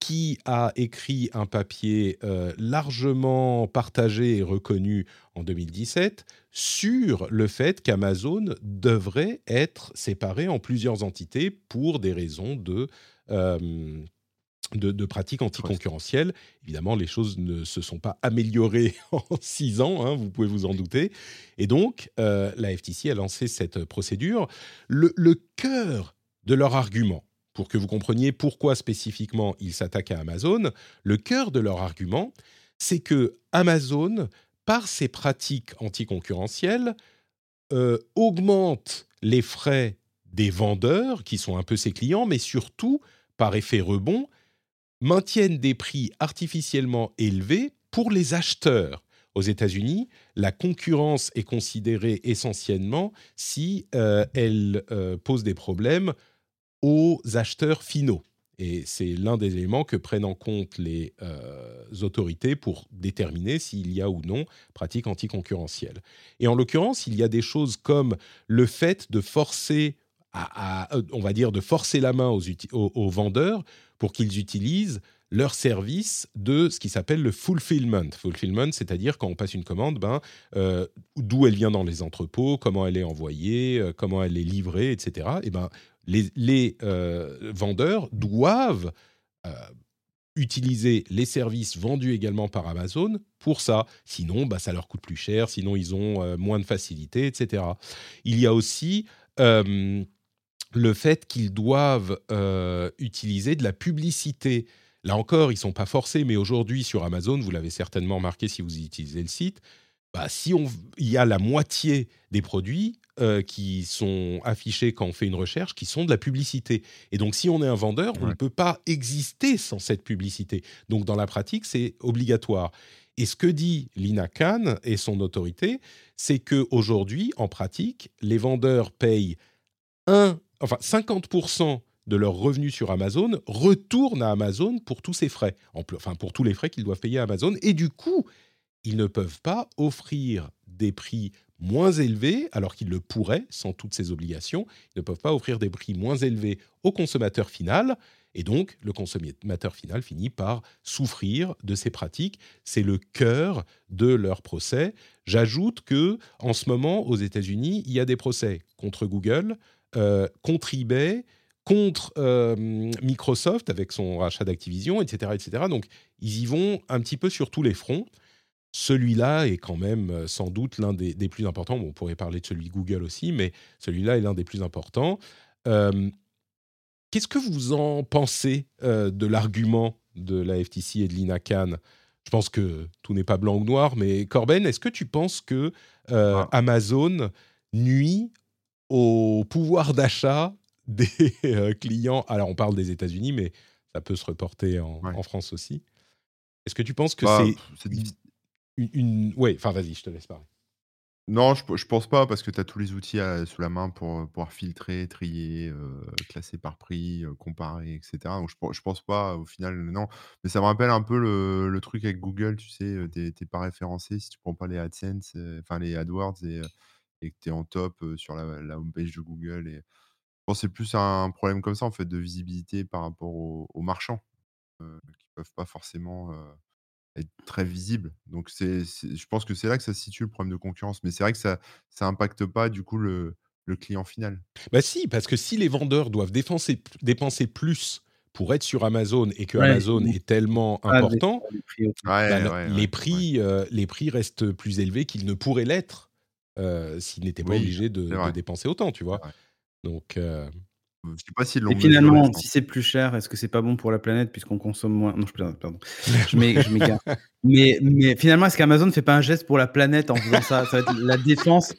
qui a écrit un papier euh, largement partagé et reconnu en 2017 sur le fait qu'Amazon devrait être séparé en plusieurs entités pour des raisons de, euh, de, pratiques anticoncurrentielles. Évidemment, les choses ne se sont pas améliorées <laughs> en six ans, hein, vous pouvez vous en douter. Et donc, euh, la FTC a lancé cette procédure. Le, cœur de leur argument, pour que vous compreniez pourquoi spécifiquement ils s'attaquent à Amazon, le cœur de leur argument, c'est que Amazon, par ses pratiques anticoncurrentielles, euh, augmente les frais des vendeurs, qui sont un peu ses clients, mais surtout, par effet rebond, maintiennent des prix artificiellement élevés pour les acheteurs. Aux États-Unis, la concurrence est considérée essentiellement si euh, elle euh, pose des problèmes aux acheteurs finaux. Et c'est l'un des éléments que prennent en compte les euh, autorités pour déterminer s'il y a ou non pratique anticoncurrentielle. Et en l'occurrence, il y a des choses comme le fait de forcer, on va dire, de forcer la main aux, vendeurs pour qu'ils utilisent leur service de ce qui s'appelle le fulfillment. Fulfillment, c'est-à-dire quand on passe une commande, ben, euh, d'où elle vient dans les entrepôts, comment elle est envoyée, comment elle est livrée, etc. Et ben, les, euh, vendeurs doivent euh, utiliser les services vendus également par Amazon pour ça. Sinon, bah, ça leur coûte plus cher, sinon ils ont euh, moins de facilité, etc. Il y a aussi le fait qu'ils doivent utiliser de la publicité. Là encore, ils ne sont pas forcés, mais aujourd'hui sur Amazon, vous l'avez certainement remarqué si vous utilisez le site, bah, si on, il y a la moitié des produits euh, qui sont affichés quand on fait une recherche qui sont de la publicité. Et donc, si on est un vendeur, on ne peut pas exister sans cette publicité. Donc, dans la pratique, c'est obligatoire. Et ce que dit Lina Khan et son autorité, c'est qu'aujourd'hui, en pratique, les vendeurs payent un, enfin 50% de leurs revenus sur Amazon retournent à Amazon pour tous ces frais, enfin pour tous les frais qu'ils doivent payer à Amazon. Et du coup, ils ne peuvent pas offrir des prix moins élevés, alors qu'ils le pourraient sans toutes ces obligations. Ils ne peuvent pas offrir des prix moins élevés au consommateur final. Et donc, le consommateur final finit par souffrir de ces pratiques. C'est le cœur de leur procès. J'ajoute que, en ce moment, aux États-Unis, il y a des procès contre Google, euh, contre eBay, contre euh, Microsoft avec son rachat d'Activision, etc., etc. Donc, ils y vont un petit peu sur tous les fronts. Celui-là est quand même euh, sans doute l'un des, plus importants. on pourrait parler de celui Google aussi, mais celui-là est l'un des plus importants. Euh, qu'est-ce que vous en pensez euh, de l'argument de la FTC et de Lina Khan? Je pense que tout n'est pas blanc ou noir, mais Corben, est-ce que tu penses que ah. Amazon nuit au pouvoir d'achat des clients Alors, on parle des États-Unis, mais ça peut se reporter en, France aussi. Est-ce que tu penses que bah, c'est une, Ouais, enfin vas-y, je te laisse parler. Non, je, je pense pas parce que tu as tous les outils sous la main pour pouvoir filtrer, trier, euh, classer par prix, euh, comparer, etc. Donc je, je pense pas au final, non. Mais ça me rappelle un peu le, le truc avec Google, tu sais, euh, tu n'es pas référencé si tu prends pas les AdSense, enfin les AdWords et, et que tu es en top sur la, la homepage de Google. Et je pense que c'est plus un problème comme ça en fait de visibilité par rapport aux, aux marchands qui peuvent pas forcément être très visible. Donc, c'est, je pense que c'est là que ça se situe le problème de concurrence. Mais c'est vrai que ça ça impacte pas du coup le, le client final. Bah si, parce que si les vendeurs doivent dépenser, dépenser plus pour être sur Amazon et que Amazon est tellement important, les prix, les prix restent plus élevés qu'ils ne pourraient l'être euh, s'ils n'étaient pas obligés de, de, dépenser autant, tu vois. Donc, euh, je sais pas si Et finalement, si c'est plus cher, est-ce que c'est pas bon pour la planète puisqu'on consomme moins? Non, je pardon. <laughs> Je m'égare. mais, mais finalement, est-ce qu'Amazon ne fait pas un geste pour la planète en faisant ça? Ça va être la défense.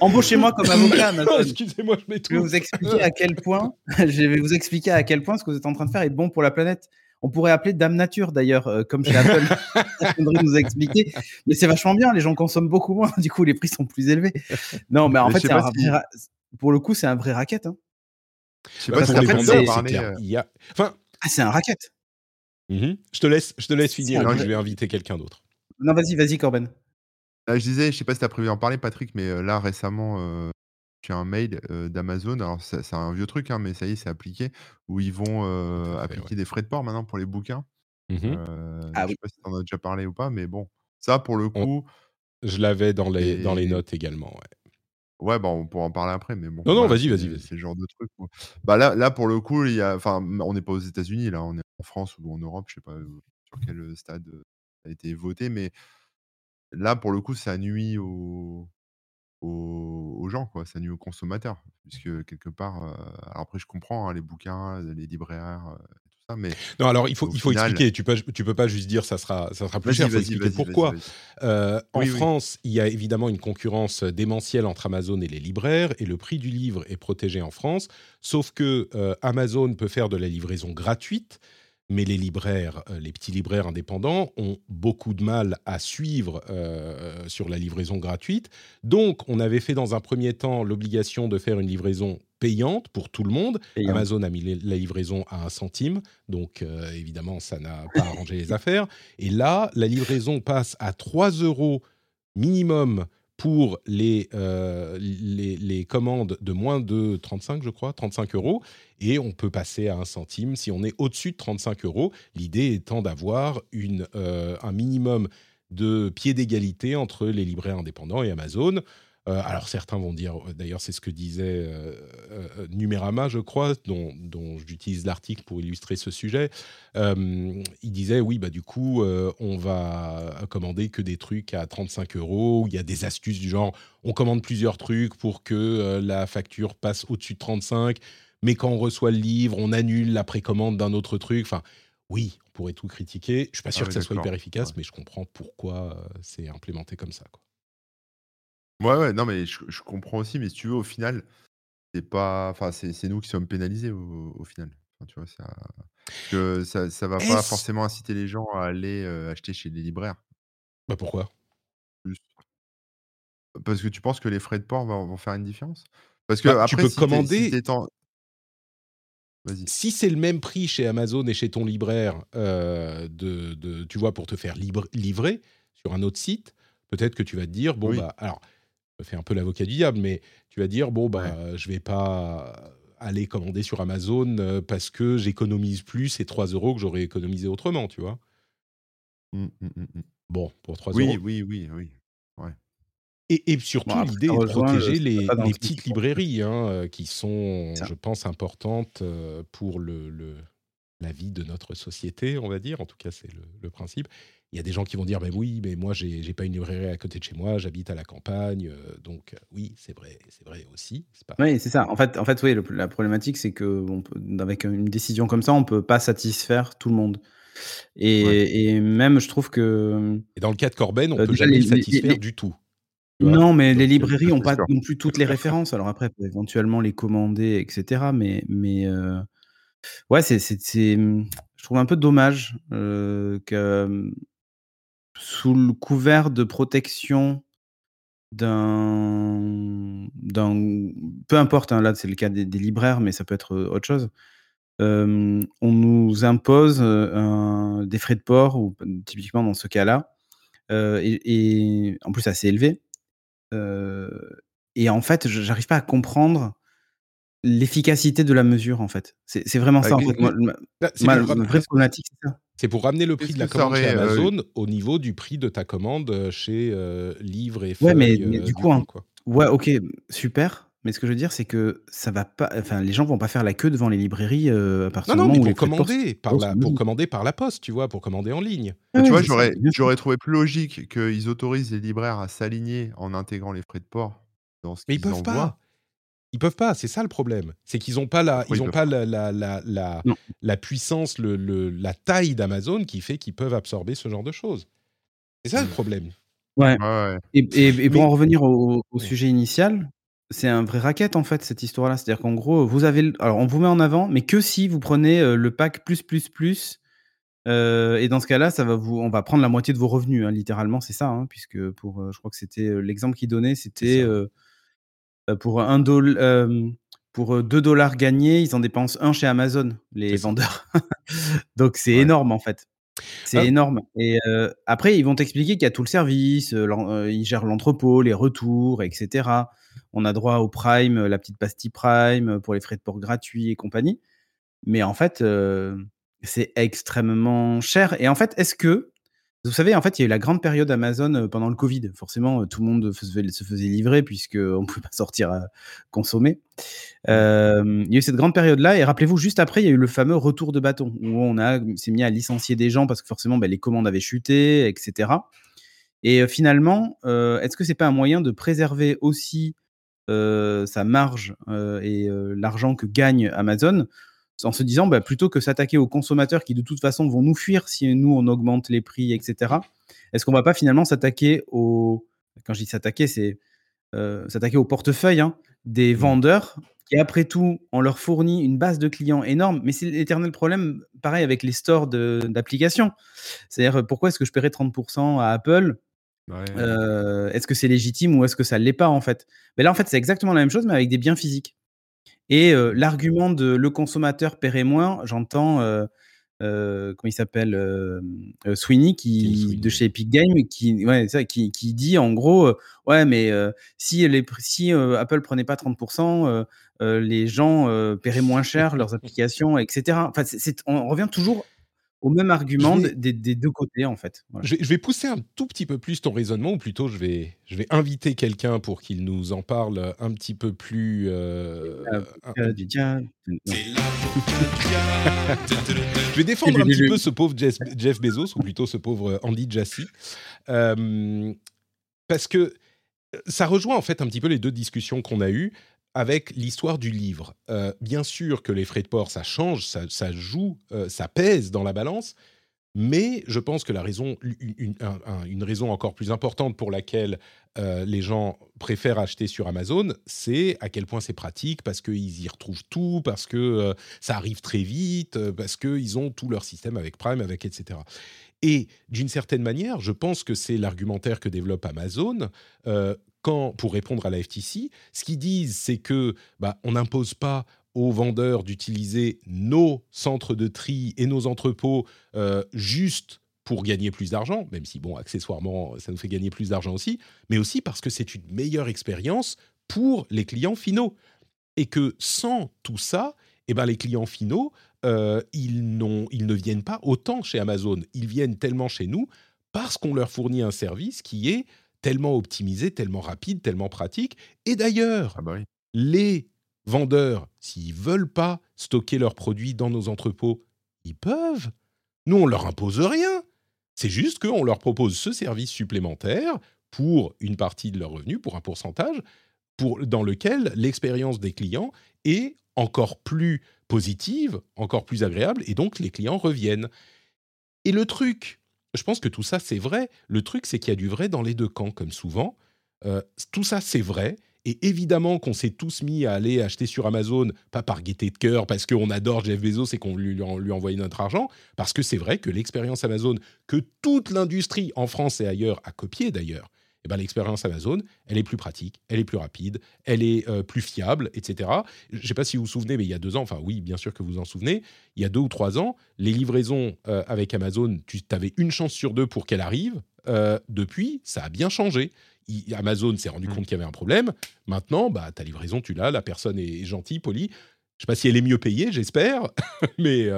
Embauchez-moi comme avocat. <laughs> Excusez-moi, je mets tout. Je vais vous expliquer à quel point. <laughs> je vais vous expliquer à quel point ce que vous êtes en train de faire est bon pour la planète. On pourrait appeler Dame Nature d'ailleurs, euh, comme chez Apple. <laughs> nous expliquer. Mais c'est vachement bien. Les gens consomment beaucoup moins. Du coup, les prix sont plus élevés. Non, mais en fait, pour le coup, c'est un vrai racket. Hein. Je sais pas si euh Il y a... enfin... Ah, c'est un racket. Mmh je, te laisse, je te laisse finir, je vais inviter quelqu'un d'autre. Non, vas-y, vas-y, Corben. je disais, je sais pas si tu as prévu d'en parler, Patrick, mais là, récemment, reçu un mail, d'Amazon. Alors c'est c'est un vieux truc, hein, mais ça y est, c'est appliqué, où ils vont, Tout heu, à fait, ouais. appliquer des frais de port maintenant pour les bouquins. Mmh Ah je oui. sais pas si tu en as déjà parlé ou pas, mais bon, ça pour le On coup je l'avais dans les dans les notes également, ouais. ouais, bah, on pourra en parler après, mais bon, Non, non, voilà, vas-y, c'est vas-y, c'est le genre de truc bah, là là pour le coup, il y a enfin, on n'est pas aux États-Unis là, on est en France ou en Europe, je sais pas, sur quel, stade, ça a été voté, mais là pour le coup, ça nuit aux aux aux gens, quoi, ça nuit aux consommateurs. Puisque quelque part, alors après je comprends, hein, les bouquins, les libraires, heu, tout ça, mais Non, alors il faut au il faut final expliquer. Tu peux tu peux pas juste dire: «Ça sera ça sera plus cher». Il faut expliquer pourquoi. Heu, en Oui. France, il y a évidemment une concurrence démentielle entre Amazon et les libraires et le prix du livre est protégé en France. Sauf que, Amazon peut faire de la livraison gratuite, mais les libraires, heu, les petits libraires indépendants ont beaucoup de mal à suivre, heu, sur la livraison gratuite. Donc on avait fait dans un premier temps l'obligation de faire une livraison payante pour tout le monde. Payant. Amazon a mis la livraison à 1 centime, donc évidemment ça n'a pas arrangé les affaires et là, la livraison passe à 3 euros minimum pour les, heu, les commandes de moins de 35 je crois, 35 euros et on peut passer à 1 centime si on est au-dessus de 35 euros. L'idée étant d'avoir heu, un minimum de pied d'égalité entre les libraires indépendants et Amazon. Heu, alors certains vont dire, d'ailleurs c'est ce que disait, heu, Numérama je crois, dont dont j'utilise l'article pour illustrer ce sujet. Il disait: «Oui, bah, du coup, on va commander que des trucs à 35 euros». Il y a des astuces du genre, on commande plusieurs trucs pour que, la facture passe au-dessus de 35, mais quand on reçoit le livre, on annule la précommande d'un autre truc. Enfin, oui, on pourrait tout critiquer. Je suis pas sûr que ça soit hyper efficace, Ouais. mais je comprends pourquoi, c'est implémenté comme ça, quoi. Ouais, ouais, non, mais je je comprends aussi, mais si tu veux, au final, c'est pas enfin, c'est c'est nous qui sommes pénalisés au au final. Enfin, tu vois, ça que ça ça va pas Est-ce forcément inciter les gens à aller, heu, acheter chez les libraires. bah, pourquoi? Parce que tu penses que les frais de port vont vont faire une différence? Parce Bah, tu qu'après peux si si commander vas-y. si c'est le même prix chez Amazon et chez ton libraire, heu, de de tu vois, pour te faire livrer sur un autre site, peut-être que tu vas te dire: «Bon, Oui, bah» alors, fais un peu l'avocat du diable, mais tu vas dire: «Bon, ouais. bah, je vais pas aller commander sur Amazon, heu, parce que j'économise plus ces 3 euros que j'aurais économisé autrement», tu vois? Mmh, mmh, mmh. Bon, pour 3 Oui, euros oui, oui, oui. Ouais. et et surtout l'idée est de le protéger va les petites librairies, hein, heu, qui sont, Ça. je pense, importantes, pour le le la vie de notre société, on va dire. En tout cas, c'est le le principe. Il y a des gens qui vont dire: «Beh, oui, mais moi, j'ai j'ai pas une librairie à côté de chez moi, j'habite à la campagne», heu, donc heu, oui, c'est vrai c'est vrai aussi. Pas Oui, c'est ça. En fait en fait, oui, le la problématique, c'est peut avec une décision comme ça, on peut pas satisfaire tout le monde Ouais. et et même je trouve que, et dans le cas de Corben, on heu, peut déjà jamais les le les les satisfaire les du tout, non, mais les Donc librairies Ça, ont c'est pas non plus toutes les références. Alors après, éventuellement les commander et cetera, mais mais ouais, c'est je trouve un peu dommage, que, sous le couvert de protection d'un peu importe, hein, là, c'est le cas des des libraires, mais ça peut être, heu, autre chose. On nous impose, un des frais de port ou typiquement dans ce cas-là, heu et et en plus assez élevé, et en fait, j'arrive pas à comprendre l'efficacité de la mesure, en fait. C'est vraiment Bah, ça, en fait, moi ma vraie problématique, c'est ça. C'est pour ramener le prix de la commande chez heu Amazon au niveau du prix de ta commande, heu, chez, heu, Livres et Ouais, mais du du coup, hein quoi. ouais, OK, super, mais ce que je veux dire, c'est que ça va pas enfin, les gens vont pas faire la queue devant les librairies, à Non, partir du non, moment mais où pour commander par la pour commander par la poste, tu vois? Pour commander en ligne. Tu vois, j'aurais trouvé plus logique qu'ils autorisent les libraires à s'aligner en intégrant les frais de port dans ce Mais ils qu'ils peuvent envoient. pas! Ils peuvent pas, c'est ça le problème. C'est qu'ils ont pas la ils ils ont peuvent pas la la la la puissance, le le la taille d'Amazon qui fait qu'ils peuvent absorber ce genre de choses. C'est ça le problème. Ouais Ouais, ouais. et et et pour Mais en revenir au au sujet initial, c'est un vrai racket, en fait, cette histoire-là. C'est-à-dire qu'en gros, vous avez alors on vous met en avant, mais que si vous prenez, heu, le pack plus, plus, plus, heu et dans ce cas-là, ça va vous on va prendre la moitié de vos revenus, hein, littéralement, c'est ça, hein, puisque pour, heu, je crois que c'était, l'exemple qu'il donnait, c'était, pour un hem, pour, heu, 2 gagnés, ils en dépensent un chez Amazon, les vendeurs. <laughs> Donc c'est Ouais. énorme, en fait. C'est Hem, énorme et après ils vont t'expliquer qu'il y a tout le service, ils gèrent l'entrepôt, les retours et cetera. on a droit au Prime, la petite pastille Prime pour les frais de port gratuits et compagnie. Mais en fait, c'est extrêmement cher. Et en fait, est-ce que vous savez, en fait, il y a eu la grande période Amazon pendant le Covid. Forcément, tout le monde se faisait livrer puisqu'on <laughs> ne pouvait pas sortir à consommer. il y a eu cette grande période-là. Et rappelez-vous, juste après, il y a eu le fameux retour de bâton où on s'est mis à licencier des gens parce que forcément, ben, les commandes avaient chuté, etc. Et finalement, est-ce que c'est pas un moyen de préserver aussi sa marge et l'argent que gagne Amazon en se disant bah, plutôt que s'attaquer aux consommateurs qui de toute façon vont nous fuir si nous on augmente les prix, etc. Est-ce qu'on va pas finalement s'attaquer aux quand je dis s'attaquer, c'est euh, s'attaquer au portefeuille hein, des mmh. vendeurs qui après tout on leur fournit une base de clients énorme, mais c'est l'éternel problème, pareil avec les stores d'applications. C'est-à-dire pourquoi est-ce que je paierais 30% à Apple euh, Est-ce que c'est légitime ou est-ce que ça l'est pas en fait? Mais là en fait c'est exactement la même chose mais avec des biens physiques. Et l'argument de le consommateur paierait moins, j'entends, comment il s'appelle Sweeney, qui, de chez Epic Games, qui, ouais, ça, qui, qui, dit en gros, ouais, mais si, les, si Apple prenait pas 30%, les gens paieraient moins cher leurs applications, etc. Enfin, on revient toujours au même argument des, deux côtés, en fait. Je, vais, pousser un tout petit peu plus ton raisonnement, ou plutôt je vais, je vais inviter quelqu'un pour qu'il nous en parle un petit peu plus. Euh, <laughs> je vais défendre un petit peu ce pauvre Jeff, Bezos, ou plutôt ce pauvre Andy Jassy, euh, parce que ça rejoint en fait un petit peu les deux discussions qu'on a eues avec l'histoire du livre. Euh, bien sûr que les frais de port, ça change, ça, joue, euh, ça pèse dans la balance, mais je pense que la raison, une, raison encore plus importante pour laquelle euh, les gens préfèrent acheter sur Amazon, c'est à quel point c'est pratique, parce qu'ils y retrouvent tout, parce que ça arrive très vite, parce qu'ils ont tout leur système avec Prime, avec etc. Et d'une certaine manière, je pense que c'est l'argumentaire que développe Amazon pour répondre à la FTC, ce qu'ils disent, c'est que bah, on n'impose pas aux vendeurs d'utiliser nos centres de tri et nos entrepôts euh, juste pour gagner plus d'argent, même si, bon, accessoirement, ça nous fait gagner plus d'argent aussi, mais aussi parce que c'est une meilleure expérience pour les clients finaux. Et que sans tout ça, eh ben, les clients finaux, euh, ils ne viennent pas autant chez Amazon. Ils viennent tellement chez nous parce qu'on leur fournit un service qui est tellement optimisé, tellement rapide, tellement pratique. Et d'ailleurs, ah bah les vendeurs, s'ils veulent pas stocker leurs produits dans nos entrepôts, ils peuvent. Nous, on leur impose rien. C'est juste qu'on leur propose ce service supplémentaire pour une partie de leurs revenus, pour un pourcentage, pour, dans lequel l'expérience des clients est encore plus positive, encore plus agréable, et donc les clients reviennent. Et le truc je pense que tout ça, c'est vrai. Le truc, c'est qu'il y a du vrai dans les deux camps, comme souvent. Euh, tout ça, c'est vrai. Et évidemment qu'on s'est tous mis à aller acheter sur Amazon, pas par gaieté de cœur, parce qu'on adore Jeff Bezos et qu'on lui, lui envoie notre argent, parce que c'est vrai que l'expérience Amazon, que toute l'industrie en France et ailleurs a copié d'ailleurs, eh ben, l'expérience Amazon, elle est plus pratique, elle est plus rapide, elle est euh, plus fiable, etc. Je ne sais pas si vous vous souvenez, mais il y a deux ans, enfin oui, bien sûr que vous vous en souvenez, il y a deux ou trois ans, les livraisons euh, avec Amazon, tu avais une chance sur deux pour qu'elle arrive. Euh, depuis, ça a bien changé. Amazon s'est rendu mmh. compte qu'il y avait un problème. Maintenant, bah, ta livraison, tu l'as, la personne est gentille, polie. Je ne sais pas si elle est mieux payée, j'espère, <laughs> mais,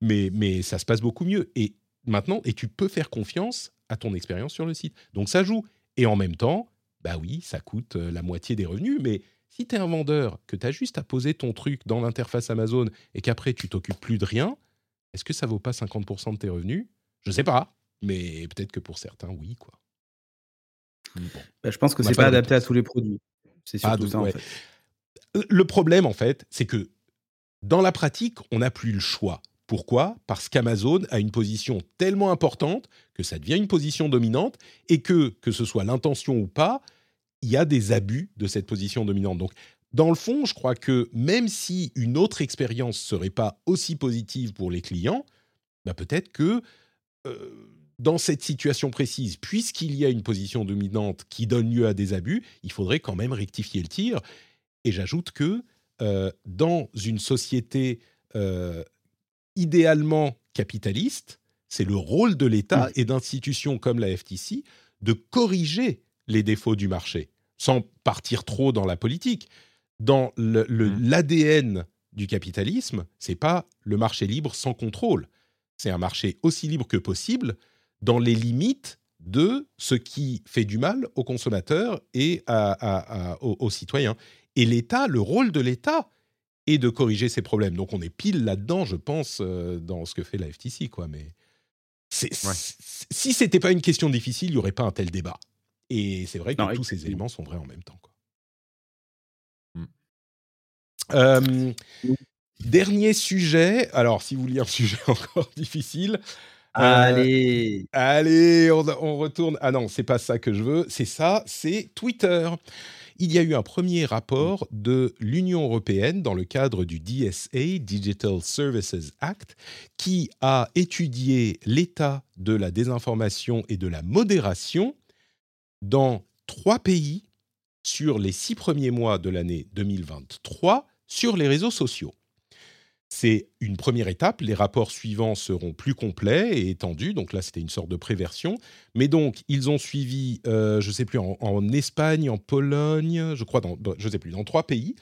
mais, mais ça se passe beaucoup mieux. Et maintenant, et tu peux faire confiance à ton expérience sur le site. Donc ça joue. Et en même temps, bah oui, ça coûte euh, la moitié des revenus, mais si tu es un vendeur, que tu as juste à poser ton truc dans l'interface Amazon et qu'après tu t'occupes plus de rien, est-ce que ça vaut pas 50% de tes revenus? Je sais pas, mais peut-être que pour certains, oui. quoi. Bah, je pense que c'est pas, pas adapté à tous les produits. C'est surtout ça, en fait. Euh, le problème, en fait, c'est que dans la pratique, on n'a plus le choix. Pourquoi? Parce qu'Amazon a une position tellement importante que ça devient une position dominante et que, que ce soit l'intention ou pas, il y a des abus de cette position dominante. Donc, dans le fond, je crois que même si une autre expérience serait pas aussi positive pour les clients, bah peut-être que euh, dans cette situation précise, puisqu'il y a une position dominante qui donne lieu à des abus, il faudrait quand même rectifier le tir. Et j'ajoute que euh, dans une société euh, idéalement capitaliste, c'est le rôle de l'État et d'institutions comme la FTC de corriger les défauts du marché. sans partir trop dans la politique, dans l'ADN du capitalisme, c'est pas le marché libre sans contrôle. C'est un marché aussi libre que possible, dans les limites de ce qui fait du mal aux consommateurs et à- à- à- aux, aux citoyens. Et l'État, le rôle de l'État est de corriger ces problèmes. Donc on est pile là-dedans, je pense, euh, dans ce que fait la FTC, quoi. Mais Ouais. si c'était pas une question difficile, il y aurait pas un tel débat. Et c'est vrai que Non, tous ces éléments sont vrais en même temps. Quoi. Mm. Euh, dernier sujet. Alors, si vous vouliez un <laughs> sujet encore difficile. euh, Allez Allez, on, on retourne. Ah non, c'est pas ça que je veux. C'est ça, c'est Twitter. Il y a eu un premier rapport de l'Union européenne dans le cadre du DSA, Digital Services Act, qui a étudié l'état de la désinformation et de la modération dans trois pays sur les six premiers mois de l'année 2023 sur les réseaux sociaux. C'est une première étape. Les rapports suivants seront plus complets et étendus. Donc là, c'était une sorte de préversion. Mais donc, ils ont suivi, euh, je ne sais plus, en, en Espagne, en Pologne, je crois, dans, je ne sais plus, dans trois pays.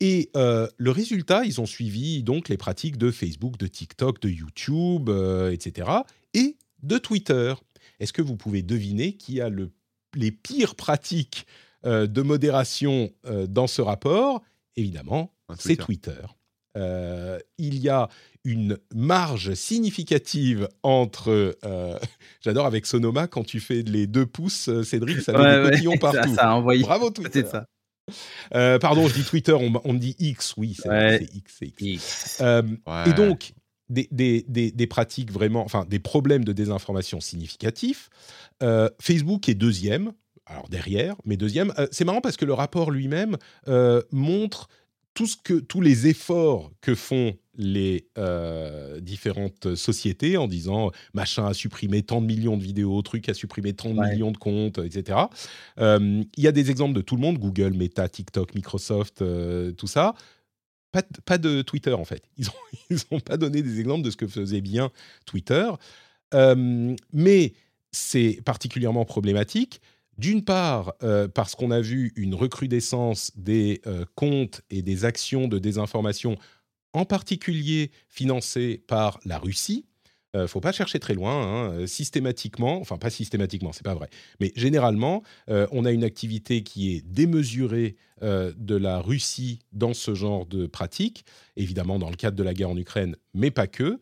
Et euh, le résultat, ils ont suivi donc les pratiques de Facebook, de TikTok, de YouTube, euh, etc. et de Twitter. Est-ce que vous pouvez deviner qui a le, les pires pratiques de modération dans ce rapport? Évidemment, c'est Twitter. Euh, il y a une marge significative entre. euh, <laughs> J'adore avec Sonoma quand tu fais les deux pouces, euh, Cédric, ça met Ouais, des ouais, cotillons <laughs> ça, partout. ça a envoyé. Bravo <laughs> Twitter. C'est ça. Euh, pardon, je dis Twitter, on, on me dit X, oui, c'est Ouais. X, c'est X. X. Euh, Ouais. et donc, des, des- des- des pratiques vraiment, enfin, des problèmes de désinformation significatifs. Euh, Facebook est deuxième, alors derrière, mais deuxième. Euh, c'est marrant parce que le rapport lui-même euh, montre tout ce que, tous les efforts que font les euh, différentes sociétés en disant machin a supprimé tant de millions de vidéos, truc a supprimé tant de Ouais. millions de comptes, etc. Euh, Il y a des exemples de tout le monde, Google, Meta, TikTok, Microsoft, euh, tout ça. Pas de, pas de Twitter en fait. Ils n'ont <laughs> ont pas donné des exemples de ce que faisait bien Twitter. Mais c'est particulièrement problématique. D'une part, euh, parce qu'on a vu une recrudescence des euh, comptes et des actions de désinformation, en particulier financées par la Russie. Il ne faut pas chercher très loin. hein, euh, systématiquement, enfin pas systématiquement, c'est pas vrai, mais généralement, euh, on a une activité qui est démesurée euh, de la Russie dans ce genre de pratique, évidemment dans le cadre de la guerre en Ukraine, mais pas que.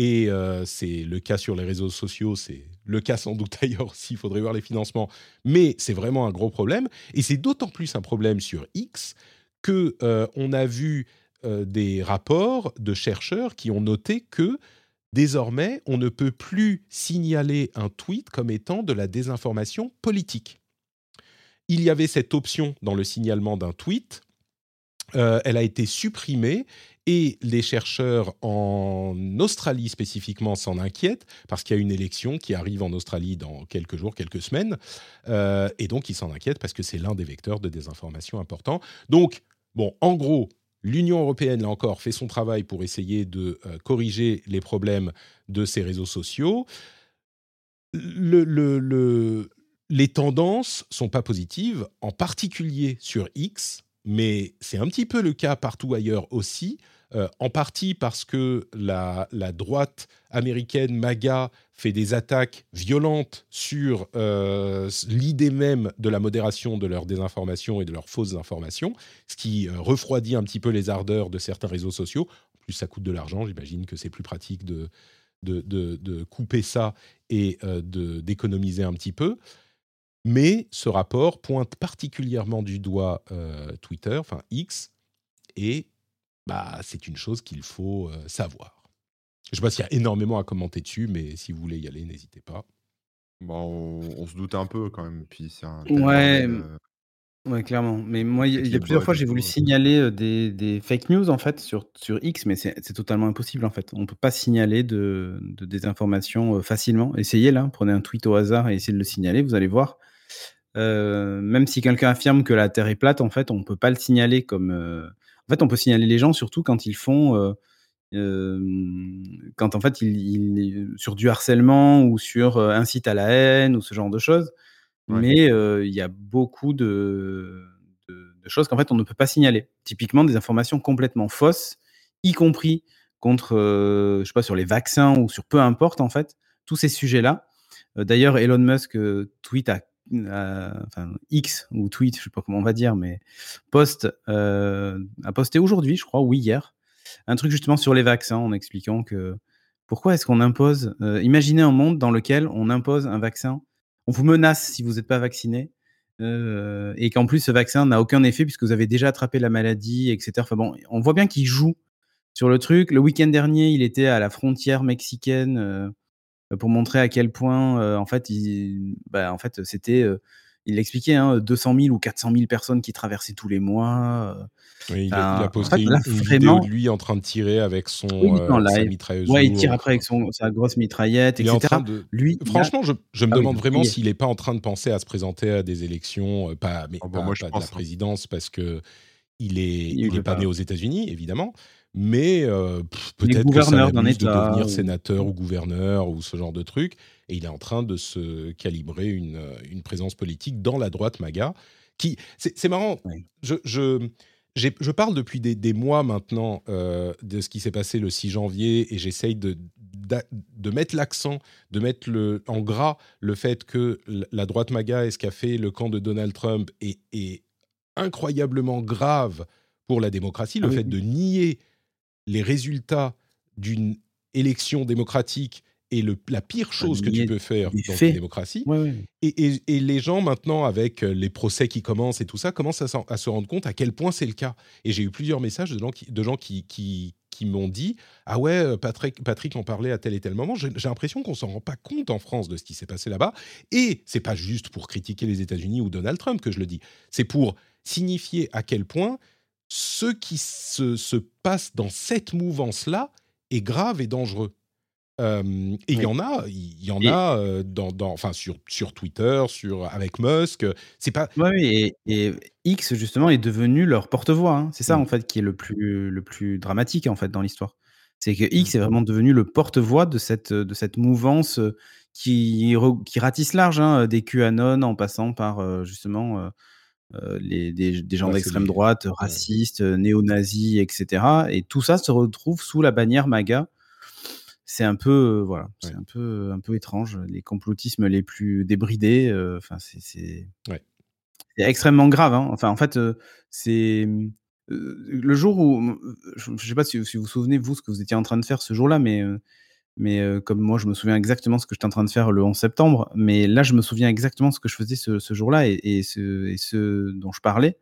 Et euh, c'est le cas sur les réseaux sociaux, c'est le cas sans doute <laughs> ailleurs aussi, il faudrait voir les financements, mais c'est vraiment un gros problème. Et c'est d'autant plus un problème sur X que euh, on a vu euh, des rapports de chercheurs qui ont noté que désormais, on ne peut plus signaler un tweet comme étant de la désinformation politique. Il y avait cette option dans le signalement d'un tweet. Euh, elle a été supprimée et les chercheurs en Australie spécifiquement s'en inquiètent parce qu'il y a une élection qui arrive en Australie dans quelques jours, quelques semaines. Euh, et donc, ils s'en inquiètent parce que c'est l'un des vecteurs de désinformation importants. Donc, bon, en gros, l'Union européenne, là encore, fait son travail pour essayer de euh, corriger les problèmes de ces réseaux sociaux. Le- le- le- les tendances sont pas positives, en particulier sur X, mais c'est un petit peu le cas partout ailleurs aussi, euh, en partie parce que la, droite américaine MAGA fait des attaques violentes sur euh, l'idée même de la modération de leur désinformation et de leurs fausses informations, ce qui euh, refroidit un petit peu les ardeurs de certains réseaux sociaux. En plus, ça coûte de l'argent, j'imagine que c'est plus pratique de, de, couper ça et d'économiser un petit peu. Mais ce rapport pointe particulièrement du doigt Twitter, enfin X, et bah, c'est une chose qu'il faut euh, savoir. Je ne sais pas s'il y a énormément à commenter dessus, mais si vous voulez y aller, n'hésitez pas. Bon, on, on se doute un peu quand même. Puis c'est un. Ouais, euh, Ouais, clairement. Mais moi, il y a, y plusieurs fois, j'ai voulu signaler euh, des, des fake news en fait sur, sur X, mais c'est totalement impossible en fait. On peut pas signaler de, de désinformation facilement. Essayez là, prenez un tweet au hasard et essayez de le signaler, vous allez voir. Euh, même si quelqu'un affirme que la Terre est plate, en fait, on peut pas le signaler comme. euh, En fait, on peut signaler les gens surtout quand ils font. euh, euh, quand en fait, ils, ils- sur du harcèlement ou sur euh, incite à la haine ou ce genre de choses. Ouais. mais il y a beaucoup de de de choses qu'en fait on ne peut pas signaler. Typiquement des informations complètement fausses, y compris contre, je sais pas sur les vaccins ou sur peu importe en fait, tous ces sujets-là. D'ailleurs Elon Musk, heu, tweet à enfin X ou tweet, je sais pas comment on va dire, mais poste, heu, a posté aujourd'hui je crois ou hier, un truc justement sur les vaccins en expliquant que pourquoi est-ce qu'on impose, heu, imaginez un monde dans lequel on impose un vaccin, on vous menace si vous êtes pas vacciné, et qu'en plus ce vaccin n'a aucun effet puisque vous avez déjà attrapé la maladie et cetera. Enfin bon, on voit bien qu'il joue sur le truc. Le week-end dernier, il était à la frontière mexicaine, pour montrer à quel point, heu, en fait, il bah, en fait, c'était, heu, il l'expliquait, hein, 200 000 ou 400 000 personnes qui traversaient tous les mois, Oui, il, a, il a en posté fait, une, là, une vidéo de lui en train de tirer avec son Oui, en euh, sa mitrailleuse Ouais, il tire après avec son sa grosse mitraillette Il et est en train cetera. de. Lui, a Franchement, je, je me ah demande vraiment s'il n'est pas en train de penser à se présenter à des élections, euh, pas, mais Ah bah, pas, moi, je pas de la hein. présidence, parce que il est, Il il veut est pas pas. né aux États-Unis, évidemment. Mais euh, peut-être que ça d'un de devenir ou sénateur ou gouverneur ou ce genre de truc. Et il est en train de se calibrer une, euh, une présence politique dans la droite MAGA. Qui, c'est, marrant. Oui. Je, je, je parle depuis des, des mois maintenant euh, de ce qui s'est passé le 6 janvier et j'essaye de, d'a- de mettre l'accent, de mettre le, en gras le fait que la droite MAGA et ce qu'a fait le camp de Donald Trump est, est incroyablement grave pour la démocratie. Ah Le oui, fait oui. de nier les résultats d'une élection démocratique est le, la pire chose que tu peux faire dans une démocratie. Ouais, ouais. Et, et- et les gens maintenant, avec euh, les procès qui commencent et tout ça, commencent à, se rendre compte à quel point c'est le cas. Et j'ai eu plusieurs messages de gens qui, de gens qui, qui, qui m'ont dit Ah ouais, euh, Patrick, Patrick en parlait à tel et tel moment. J'ai j'ai l'impression qu'on s'en rend pas compte en France de ce qui s'est passé là-bas. Et c'est pas juste pour critiquer les États-Unis ou Donald Trump que je le dis. C'est pour signifier à quel point ce qui se, se passe dans cette mouvance-là est grave et dangereux. Euh, et il y en a, il y en Et- a euh, dans, dans, enfin sur, sur Twitter, sur avec Musk. C'est pas. Oui, et, et X justement est devenu leur porte-voix. hein. C'est ça Mm. en fait qui est le plus le plus dramatique en fait dans l'histoire. C'est que X Mm. est vraiment devenu le porte-voix de cette de cette mouvance euh, qui qui ratisse large, hein, des QAnon en passant par euh, justement euh, les des, des gens d'extrême droite, racistes, euh, néo-nazis, etc. Et tout ça se retrouve sous la bannière MAGA. C'est un peu euh, voilà, c'est Ouais. un peu un peu étrange. Les complotismes les plus débridés. Enfin, c'est Ouais. extrêmement grave. hein. Enfin, en fait, c'est le jour où je ne sais pas si, si vous vous souvenez vous ce que vous étiez en train de faire ce jour-là, mais mais euh, comme moi, je me souviens exactement ce que j'étais en train de faire le 11 septembre. Mais là, je me souviens exactement ce que je faisais ce, ce jour-là et, et ce et ce dont je parlais.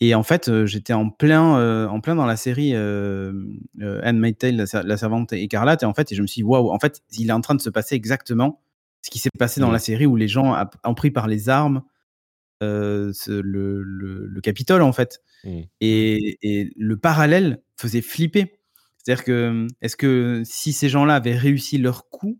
Et en fait, euh, j'étais en plein, euh, en plein dans la série Handmaid's Tale, la, la servante écarlate. Et en fait, et je me suis dit, waouh, en fait, il est en train de se passer exactement ce qui s'est passé dans Mm. la série où les gens ont pris par les armes le, le, le Capitole, en fait. Mm. Et, et le parallèle faisait flipper. C'est-à-dire que, est-ce que si ces gens-là avaient réussi leur coup,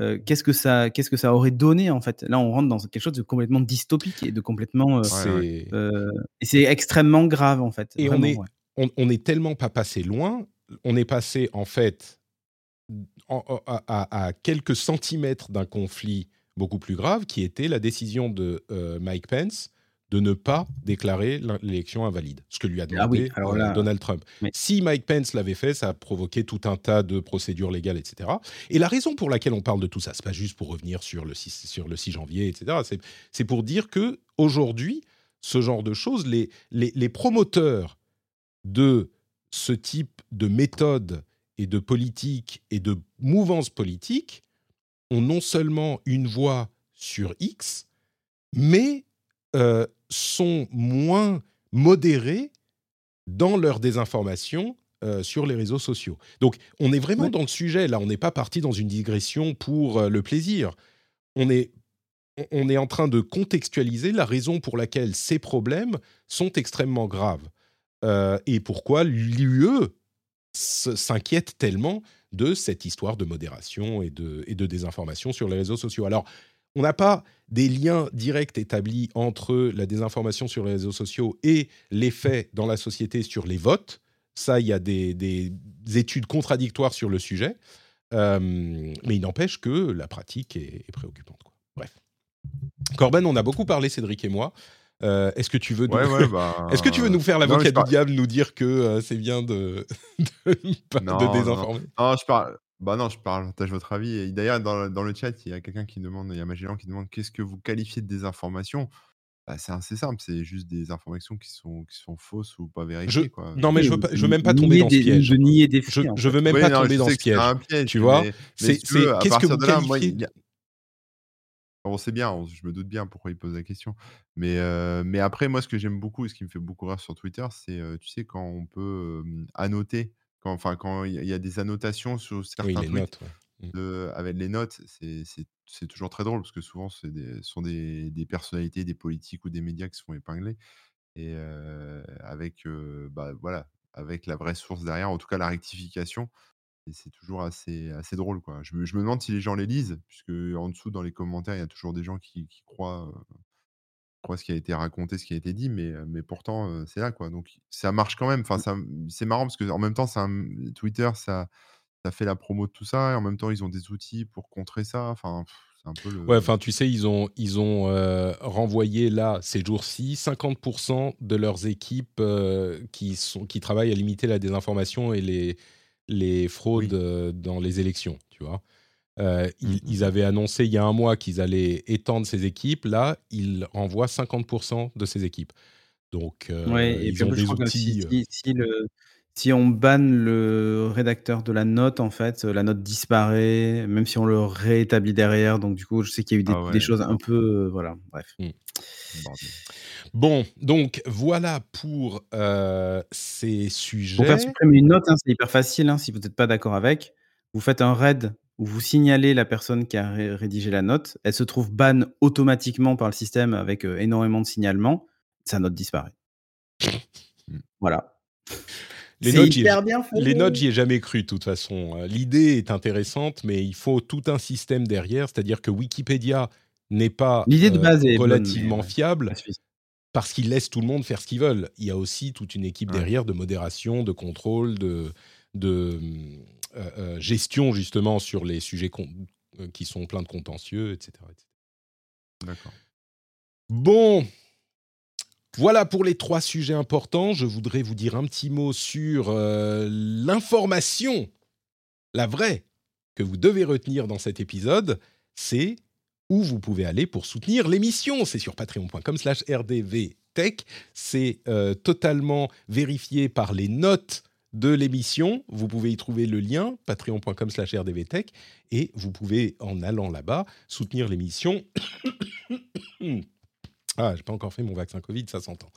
euh, qu'est-ce que ça, qu'est-ce que ça aurait donné en fait? Là, on rentre dans quelque chose de complètement dystopique et de complètement, euh, c'est euh, et c'est extrêmement grave en fait. et on est ouais. on, on est tellement pas passé loin. On est passé en fait en- en- à, à- à quelques centimètres d'un conflit beaucoup plus grave, qui était la décision de euh, Mike Pence de ne pas déclarer l'élection invalide, ce que lui a Ah oui, demandé alors euh, là- Donald Trump. Si Mike Pence l'avait fait, ça a provoqué tout un tas de procédures légales, etc. Et la raison pour laquelle on parle de tout ça, c'est pas juste pour revenir sur le 6, sur le 6 janvier, etc. C'est, c'est pour dire que aujourd'hui, ce genre de choses, les, les, les promoteurs de ce type de méthode et de politique et de mouvance politique ont non seulement une voix sur X, mais euh, sont moins modérés dans leur désinformation euh, sur les réseaux sociaux. Donc on est vraiment Ouais. dans le sujet, là, on n'est pas parti dans une digression pour euh, le plaisir. On est, on- est en train de contextualiser la raison pour laquelle ces problèmes sont extrêmement graves euh, et pourquoi l'UE s'inquiète tellement de cette histoire de modération et de, et de désinformation sur les réseaux sociaux. Alors, on n'a pas des liens directs établis entre la désinformation sur les réseaux sociaux et l'effet dans la société sur les votes. Ça, il y a des, des études contradictoires sur le sujet. Euh, mais il n'empêche que la pratique est, est préoccupante. quoi. Bref. Corben, on a beaucoup parlé, Cédric et moi. Euh, est-ce que tu veux nous... Ouais, ouais, bah, <laughs> Est-ce que tu veux nous faire l'avocat du par- diable, nous dire que euh, c'est bien de, <laughs> de, pas- de Non, non, désinformer? Non, je parle. Bah non, je partage votre avis. Et d'ailleurs, dans, le- dans le chat, il y a quelqu'un qui demande, il y a Magellan qui demande qu'est-ce que vous qualifiez de désinformation? Bah, C'est assez simple, c'est juste des informations qui sont, qui sont fausses ou pas je... vérifiées. Quoi. Non, mais je veux, pas- je veux même pas tomber dans ce piège. De nier des faits. Je, en je veux même Oui, pas non, tomber dans ce que c'est piège. un piège, Tu vois? mais- mais C'est- si tu c'est- veux, à qu'est-ce que partir vous de là, moi, qualifiez? il y a- On sait bien, on- je me doute bien pourquoi il pose la question. Mais, euh, mais après, moi, ce que j'aime beaucoup et ce qui me fait beaucoup rire sur Twitter, c'est, euh, tu sais, quand on peut euh, annoter, quand, enfin, quand il y a- des annotations sur Oui, certains les tweets notes. ouais. de- avec les notes, c'est toujours très drôle parce que souvent, ce sont des, des personnalités, des politiques ou des médias qui se font épingler. Et euh, avec, euh, bah, voilà, avec la vraie source derrière, en tout cas la rectification. Et c'est toujours assez, assez drôle. Quoi. Je, me, je me demande si les gens les lisent, puisque en dessous, dans les commentaires, il y a toujours des gens qui, qui croient, croient ce qui a été raconté, ce qui a été dit, mais, mais pourtant, euh, c'est là. Quoi. Donc, ça marche quand même. Enfin, ça- c'est marrant parce que en même temps, ça, Twitter, ça, ça fait la promo de tout ça, et en même temps, ils ont des outils pour contrer ça. Enfin, c'est un peu le. Ouais, enfin, tu sais, ils ont, ils ont euh, renvoyé là, ces jours-ci, 50% de leurs équipes euh, qui, sont, qui travaillent à limiter la désinformation et les, les fraudes Oui. dans les élections, tu vois? Euh, ils, Mhm. ils avaient annoncé il y a un mois qu'ils allaient étendre ces équipes. Là, ils renvoient 50% de ces équipes. Donc, euh, Ouais, et ils ont des outils. si, euh, si, si le, si on banne le rédacteur de la note, en fait, euh, la note disparaît, même si on le réétablit derrière. Donc, du coup, je sais qu'il y a eu des, Ah des choses un peu. euh, voilà, bref. bordel. Bon, donc voilà pour ces Pour sujets. faire supprimer une note, hein, c'est hyper facile. hein, si vous n'êtes pas d'accord avec, vous faites un raid où vous signalez la personne qui a ré- rédigé la note. Elle se trouve ban automatiquement par le système avec euh, énormément de signalements. Sa note disparaît. Mm. Voilà. Les notes, j'y ai- hyper bien fait. Les notes, j'y ai jamais cru, de toute façon. Euh, L'idée est intéressante, mais il faut tout un système derrière. C'est-à-dire que Wikipédia n'est pas L'idée de euh, base est relativement fiable parce qu'il laisse tout le monde faire ce qu'ils veulent. Il y a aussi toute une équipe Ouais. derrière de modération, de contrôle, de, de euh, euh, gestion, justement, sur les sujets euh, qui sont pleins de contentieux, etc. etc. D'accord. Bon, voilà pour les trois sujets importants. Je voudrais vous dire un petit mot sur euh, l'information, la vraie, que vous devez retenir dans cet épisode. C'est où vous pouvez aller pour soutenir l'émission. C'est sur patreon.com slash rdvtech. C'est euh, totalement vérifié par les notes de l'émission. Vous pouvez y trouver le lien, patreon.com slash rdvtech. Et vous pouvez, en allant là-bas, soutenir l'émission. <coughs> Ah, j'ai pas encore fait mon vaccin Covid, ça s'entend.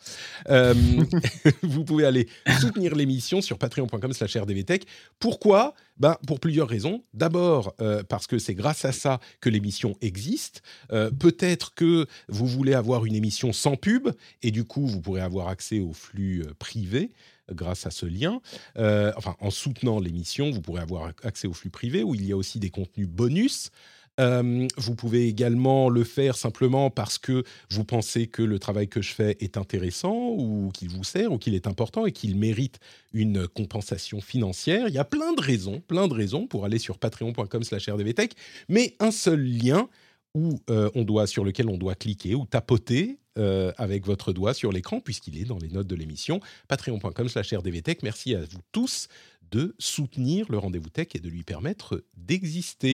Euh, <laughs> vous pouvez aller soutenir l'émission sur patreon.com slash rdvtech. Pourquoi? Ben, Pour plusieurs raisons. D'abord, euh, parce que c'est grâce à ça que l'émission existe. Euh, Peut-être que vous voulez avoir une émission sans pub, et du coup, vous pourrez avoir accès au flux privé grâce à ce lien. Euh, enfin, en soutenant l'émission, vous pourrez avoir accès au flux privé, où il y a aussi des contenus bonus. Euh, vous pouvez également le faire simplement parce que vous pensez que le travail que je fais est intéressant ou qu'il vous sert ou qu'il est important et qu'il mérite une compensation financière. Il y a plein de raisons, plein de raisons pour aller sur patreon.com slash rdvtech, mais un seul lien où, euh, on doit, sur lequel on doit cliquer ou tapoter euh, avec votre doigt sur l'écran puisqu'il est dans les notes de l'émission, patreon.com slash rdvtech. Merci à vous tous de soutenir le rendez-vous tech et de lui permettre d'exister.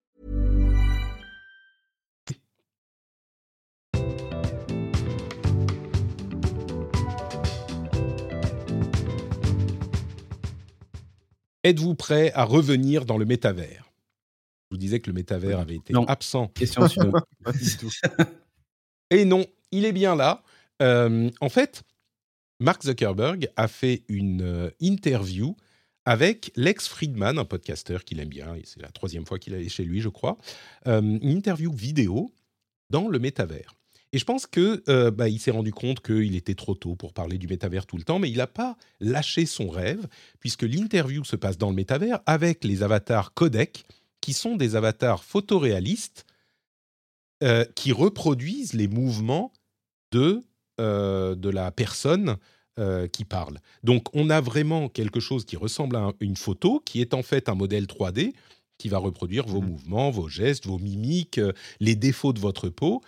Êtes-vous prêt à revenir dans le métavers? Je vous disais que le métavers avait été Non. absent. Question suivante. <laughs> <laughs> Et non, il est bien là. Euh, en fait, Mark Zuckerberg a fait une euh, interview avec Lex Friedman, un podcasteur qu'il aime bien, et c'est la troisième fois qu'il est chez lui, je crois. Euh, une interview vidéo dans le métavers. Et je pense que euh, bah, il s'est rendu compte qu'il était trop tôt pour parler du métavers tout le temps, mais il n'a pas lâché son rêve, puisque l'interview se passe dans le métavers avec les avatars codec, qui sont des avatars photoréalistes euh, qui reproduisent les mouvements de, euh, de la personne euh, qui parle. Donc on a vraiment quelque chose qui ressemble à un- une photo, qui est en fait un modèle 3D qui va reproduire vos Mhm. mouvements, vos gestes, vos mimiques, les défauts de votre peau.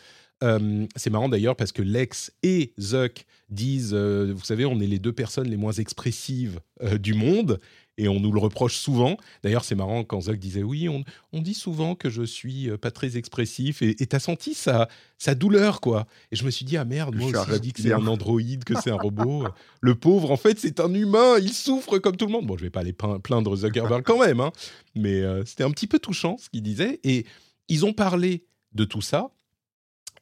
Euh, c'est marrant d'ailleurs parce que Lex et Zuck disent, euh, vous savez, on est les deux personnes les moins expressives euh, du monde et on nous le reproche souvent. D'ailleurs, c'est marrant quand Zuck disait, oui, on, on dit souvent que je suis pas très expressif et t'as senti sa, sa douleur, quoi. Et je me suis dit, ah merde, Je moi suis aussi, je dis que c'est un androïde, que c'est un <laughs> robot. Le pauvre, en fait, c'est un humain, il souffre comme tout le monde. Bon, je vais pas aller plaindre Zuckerberg quand même, hein, mais c'était un petit peu touchant ce qu'il disait. Et ils ont parlé de tout ça.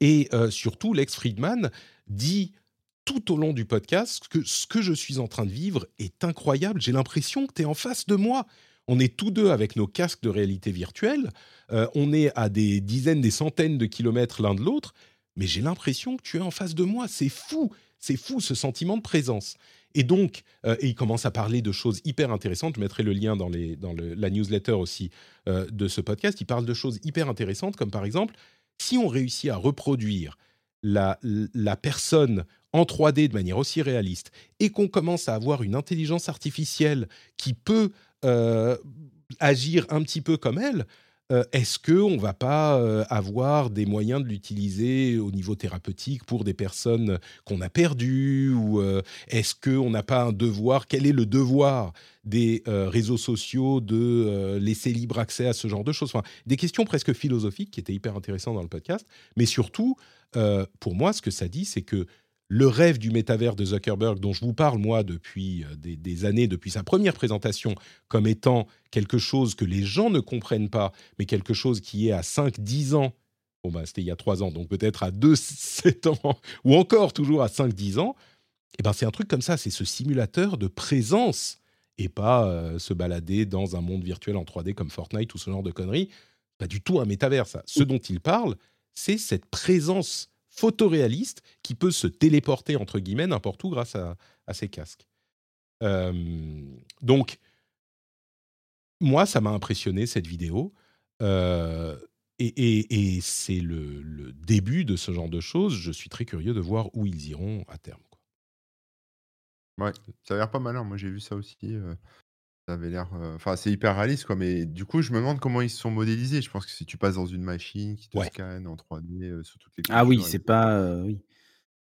Et euh, surtout, Lex Friedman dit tout au long du podcast que ce que je suis en train de vivre est incroyable. J'ai l'impression que tu es en face de moi. On est tous deux avec nos casques de réalité virtuelle. Euh, on est à des dizaines, des centaines de kilomètres l'un de l'autre. Mais j'ai l'impression que tu es en face de moi. C'est fou. C'est fou ce sentiment de présence. Et donc, euh, et il commence à parler de choses hyper intéressantes. Je mettrai le lien dans, la newsletter aussi de ce podcast. Il parle de choses hyper intéressantes, comme par exemple, si on réussit à reproduire la, la personne en 3D de manière aussi réaliste et qu'on commence à avoir une intelligence artificielle qui peut euh, agir un petit peu comme elle, euh, est-ce qu'on ne va pas euh, avoir des moyens de l'utiliser au niveau thérapeutique pour des personnes qu'on a perdues Ou euh, est-ce qu'on n'a pas un devoir? Quel est le devoir des réseaux sociaux de laisser libre accès à ce genre de choses? Enfin, Des questions presque philosophiques qui étaient hyper intéressantes dans le podcast. Mais surtout, pour moi, ce que ça dit, c'est que le rêve du métavers de Zuckerberg, dont je vous parle moi depuis euh, des, des années, depuis sa première présentation, comme étant quelque chose que les gens ne comprennent pas, mais quelque chose qui est à 5-10 ans, bon bah c'était il y a 3 ans, donc peut-être à 2-7 <laughs> ans, ou encore toujours à 5-10 ans, et ben c'est un truc comme ça, c'est ce simulateur de présence, et pas euh, se balader dans un monde virtuel en 3D comme Fortnite ou ce genre de conneries. Pas du tout un métavers, ça. Ce dont il parle, c'est cette présence photoréaliste qui peut se téléporter, entre guillemets, n'importe où grâce à, ces casques. Euh, donc, moi, ça m'a impressionné, cette vidéo. Euh, et c'est le, début de ce genre de choses. Je suis très curieux de voir où ils iront à terme. Ouais, ça a l'air pas mal. hein. Moi, j'ai vu ça aussi. euh, ça avait l'air. euh, Enfin, c'est hyper réaliste, quoi. Mais du coup, je me demande comment ils se sont modélisés. Je pense que si tu passes dans une machine qui te Ouais. scanne en 3D euh, sur toutes les Ah oui, c'est pas. euh, oui.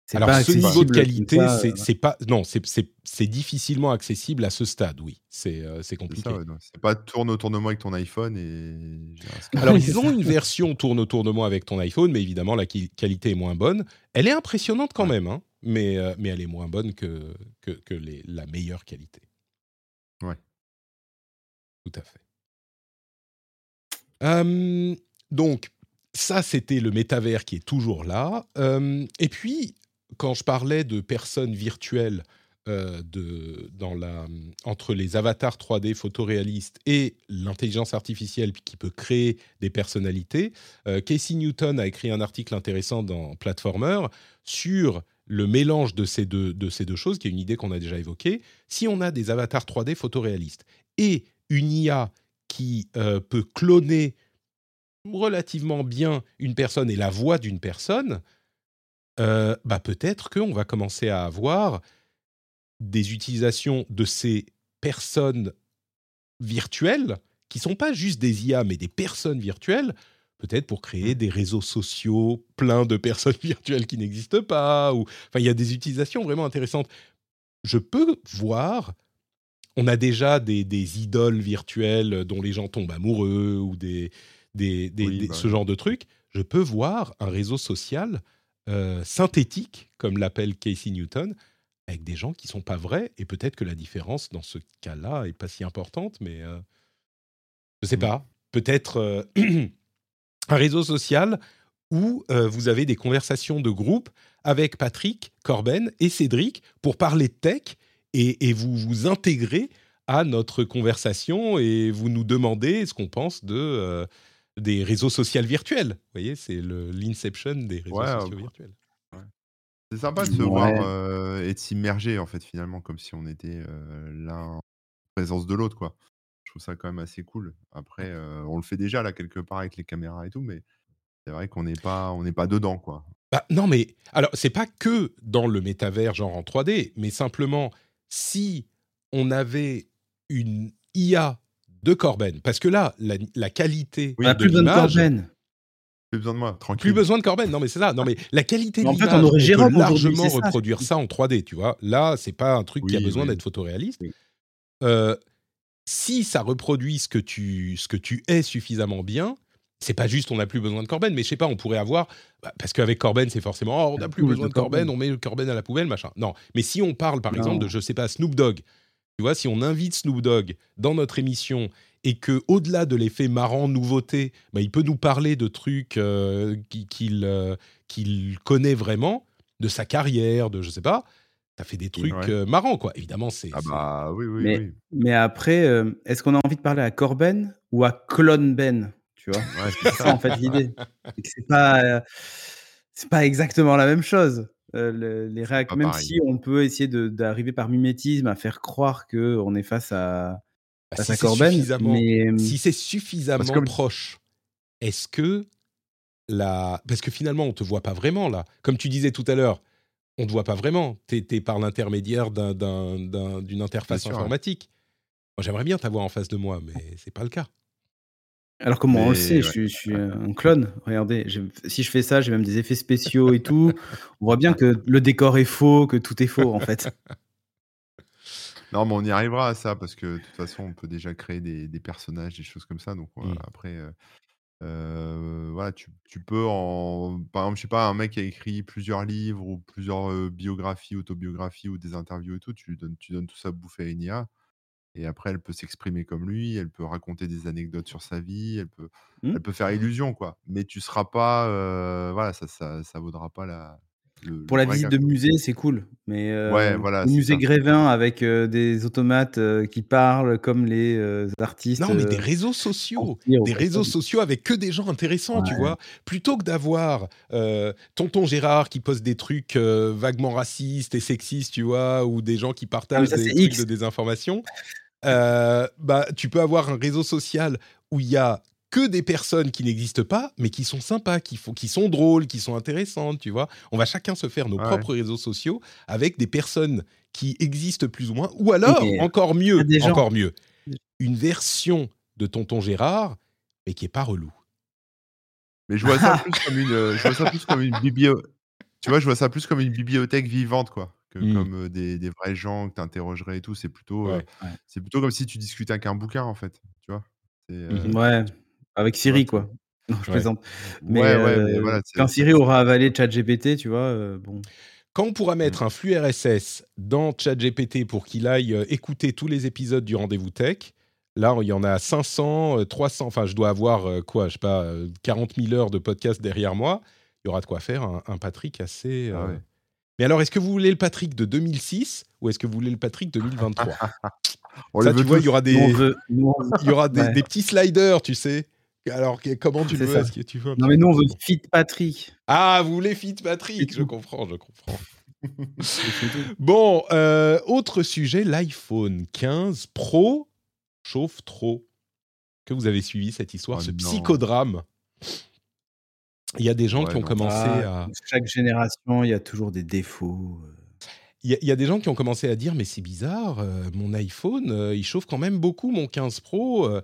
C'est Alors, pas ce niveau de accessible comme qualité, ça, c'est euh, c'est pas non, c'est c'est- c'est difficilement accessible à ce stade. Oui, c'est euh, c'est C'est compliqué. ça, ouais, non, c'est pas tourne autour de moi avec ton iPhone et j'ai un scan. Alors, Oui, ils ont ça. une version tourne autour de moi avec ton iPhone, mais évidemment, la qui- qualité est moins bonne. Elle est impressionnante quand Ouais. même, hein, mais, euh, mais elle est moins bonne que, que, que les- la meilleure qualité. Ouais. Tout à fait. Donc, ça, c'était le métavers qui est toujours là. Et puis, quand je parlais de personnes virtuelles euh, de, dans la, entre les avatars 3D photoréalistes et l'intelligence artificielle qui peut créer des personnalités, euh, Casey Newton a écrit un article intéressant dans Platformer sur le mélange de ces deux, de ces deux choses, qui est une idée qu'on a déjà évoquée. Si on a des avatars 3D photoréalistes et une IA qui euh, peut cloner relativement bien une personne et la voix d'une personne, euh, bah peut-être qu'on va commencer à avoir des utilisations de ces personnes virtuelles, qui sont pas juste des IA, mais des personnes virtuelles, peut-être pour créer des réseaux sociaux pleins de personnes <laughs> virtuelles qui n'existent pas. Ou... Enfin, il y a des utilisations vraiment intéressantes. Je peux voir, on a déjà des, des idoles virtuelles dont les gens tombent amoureux, ou des, des, des- Oui, des- bah ce genre de trucs. Je peux voir un réseau social euh, synthétique, comme l'appelle Casey Newton, avec des gens qui sont pas vrais, et peut-être que la différence dans ce cas-là est pas si importante, mais euh, je sais Mm. pas. peut-être euh, <clears throat> un réseau social où euh, vous avez des conversations de groupe avec Patrick, Corben et Cédric pour parler de tech et, et vous vous intégrez à notre conversation et vous nous demandez ce qu'on pense de euh, des réseaux sociaux virtuels. Vous voyez, c'est l'inception des réseaux Ouais, sociaux ouais. virtuels. C'est sympa de se Ouais. voir euh, et de s'immerger, en fait, finalement, comme si on était euh, l'un en présence de l'autre, quoi. Je trouve ça quand même assez cool. Après, euh, on le fait déjà, là, quelque part, avec les caméras et tout, mais c'est vrai qu'on n'est pas, on n'est pas dedans, quoi. Bah, non, mais alors, c'est pas que dans le métavers, genre en 3D, mais simplement si on avait une IA de Corben, parce que là, la, la qualité On a de plus besoin de Corben. Plus besoin de moi, tranquille. plus besoin de Corben, non mais c'est ça, non mais la qualité Mais de en fait, l'image, on aurait peut aujourd'hui, largement ça, reproduire ça en 3D, tu vois. Là, c'est pas un truc qui a Oui, besoin oui. d'être photoréaliste. Oui. Euh, si ça reproduit ce que tu, ce que tu es suffisamment bien, c'est pas juste on n'a plus besoin de Corben, mais je sais pas, on pourrait avoir bah, parce qu'avec Corben c'est forcément oh, on n'a plus besoin de Corben, on met le Corben à la poubelle, machin. Non, mais si on parle par Non. exemple de je sais pas Snoop Dogg, tu vois, si on invite Snoop Dogg dans notre émission et que au-delà de l'effet marrant nouveauté, bah, il peut nous parler de trucs euh, qui- qu'il euh, qu'il connaît vraiment, de sa carrière, de je sais pas, ça fait des trucs Ouais. euh, marrants quoi. Évidemment c'est Ah bah oui, oui, Mais, oui. mais après, euh, est-ce qu'on a envie de parler à Corben ou à Clone Ben Tu vois? Ouais, C'est ça en fait l'idée. <laughs> C'est pas, euh, c'est pas exactement la même chose. Euh, le- les réac- même pareil. si on peut essayer de- d'arriver par mimétisme à faire croire que on est face à, bah, face si à Corben, mais euh, si c'est suffisamment comme- proche, est-ce que la... Parce que finalement, on te voit pas vraiment là. Comme tu disais tout à l'heure, on te voit pas vraiment. Tu es, par l'intermédiaire d'un- d'un- d'un- d'une interface sûr, informatique. Moi, j'aimerais bien t'avoir en face de moi, mais c'est pas le cas. Alors comment on le sait, ouais. je, suis- je suis un clone. Regardez, si je fais ça, j'ai même des effets spéciaux et tout. <laughs> On voit bien que le décor est faux, que tout est faux en fait. <laughs> Non, mais on y arrivera à ça parce que de toute façon, on peut déjà créer des, des personnages, des choses comme ça. Donc voilà, Mm. après, euh, euh, voilà, tu, tu peux en, par exemple, je sais pas, un mec qui a écrit plusieurs livres ou plusieurs euh, biographies, autobiographies ou des interviews et tout, tu donnes, tu donnes tout ça à bouffer à une IA. Et après, elle peut s'exprimer comme lui, elle peut raconter des anecdotes sur sa vie, elle peut, Mm. elle peut faire illusion, quoi. Mais tu seras pas, euh, voilà, ça, ça, ça vaudra pas la. le- Pour le la vrai visite gars, de quoi. musée, c'est cool. Mais euh, Ouais, voilà, le c'est musée ça. Grévin avec euh, des automates euh, qui parlent comme les euh, artistes. Non, mais des euh, réseaux sociaux. Des réseaux sociaux avec que des gens intéressants, tu Ouais. vois. Plutôt que d'avoir euh, tonton Gérard qui poste des trucs euh, vaguement racistes et sexistes, tu vois, ou des gens qui partagent ça, des c'est trucs X. de désinformation, euh, bah, tu peux avoir un réseau social où il y a que des personnes qui n'existent pas, mais qui sont sympas, qui, font, qui sont drôles, qui sont intéressantes, tu vois. On va chacun se faire nos Ouais. propres réseaux sociaux avec des personnes qui existent plus ou moins, ou alors, encore mieux, des encore mieux, une version de Tonton Gérard, mais qui est pas relou. Mais je vois ça <laughs> plus comme une, euh, je vois ça plus comme une biblio... Tu vois, je vois ça plus comme une bibliothèque vivante, quoi. Que Mm. comme des, des vrais gens que tu interrogerais et tout. C'est plutôt, euh, Ouais. C'est plutôt comme si tu discutais avec un bouquin, en fait. Tu vois? Euh, Mhm. Ouais, avec Siri, quoi. <laughs> Non, je Ouais. plaisante. Mais, Ouais, ouais, mais voilà. c'est- quand Siri aura avalé ChatGPT, tu vois, euh, bon. Quand on pourra mettre un flux RSS dans ChatGPT pour qu'il aille écouter tous les épisodes du Rendez-vous Tech, là, il y en a 500, euh, 300, enfin, je dois avoir, quoi, je sais pas, euh, 40 000 heures de podcast derrière moi. Il y aura de quoi faire un, un Patrick assez... Ah euh. Mais alors, est-ce que vous voulez le Patrick de 2006 ou est-ce que vous voulez le Patrick 2023 <laughs> On Ça, tu vois, il y aura des, il y aura des, Ouais. des petits sliders, tu sais. Alors, comment tu le veux que tu Non, mais nous, on veut Fit Patrick. Ah, vous voulez Fit Patrick Je comprends, je comprends. <laughs> Bon, euh, autre sujet, l'iPhone 15 Pro chauffe trop. Que vous avez suivi cette histoire, Oh ce non. psychodrame? Il y a des gens Ouais, qui ont commencé Ah, à... Chaque génération, il y a toujours des défauts. euh. Il y, a- il y a des gens qui ont commencé à dire, mais c'est bizarre, euh, mon iPhone, euh, il chauffe quand même beaucoup, mon 15 Pro. euh,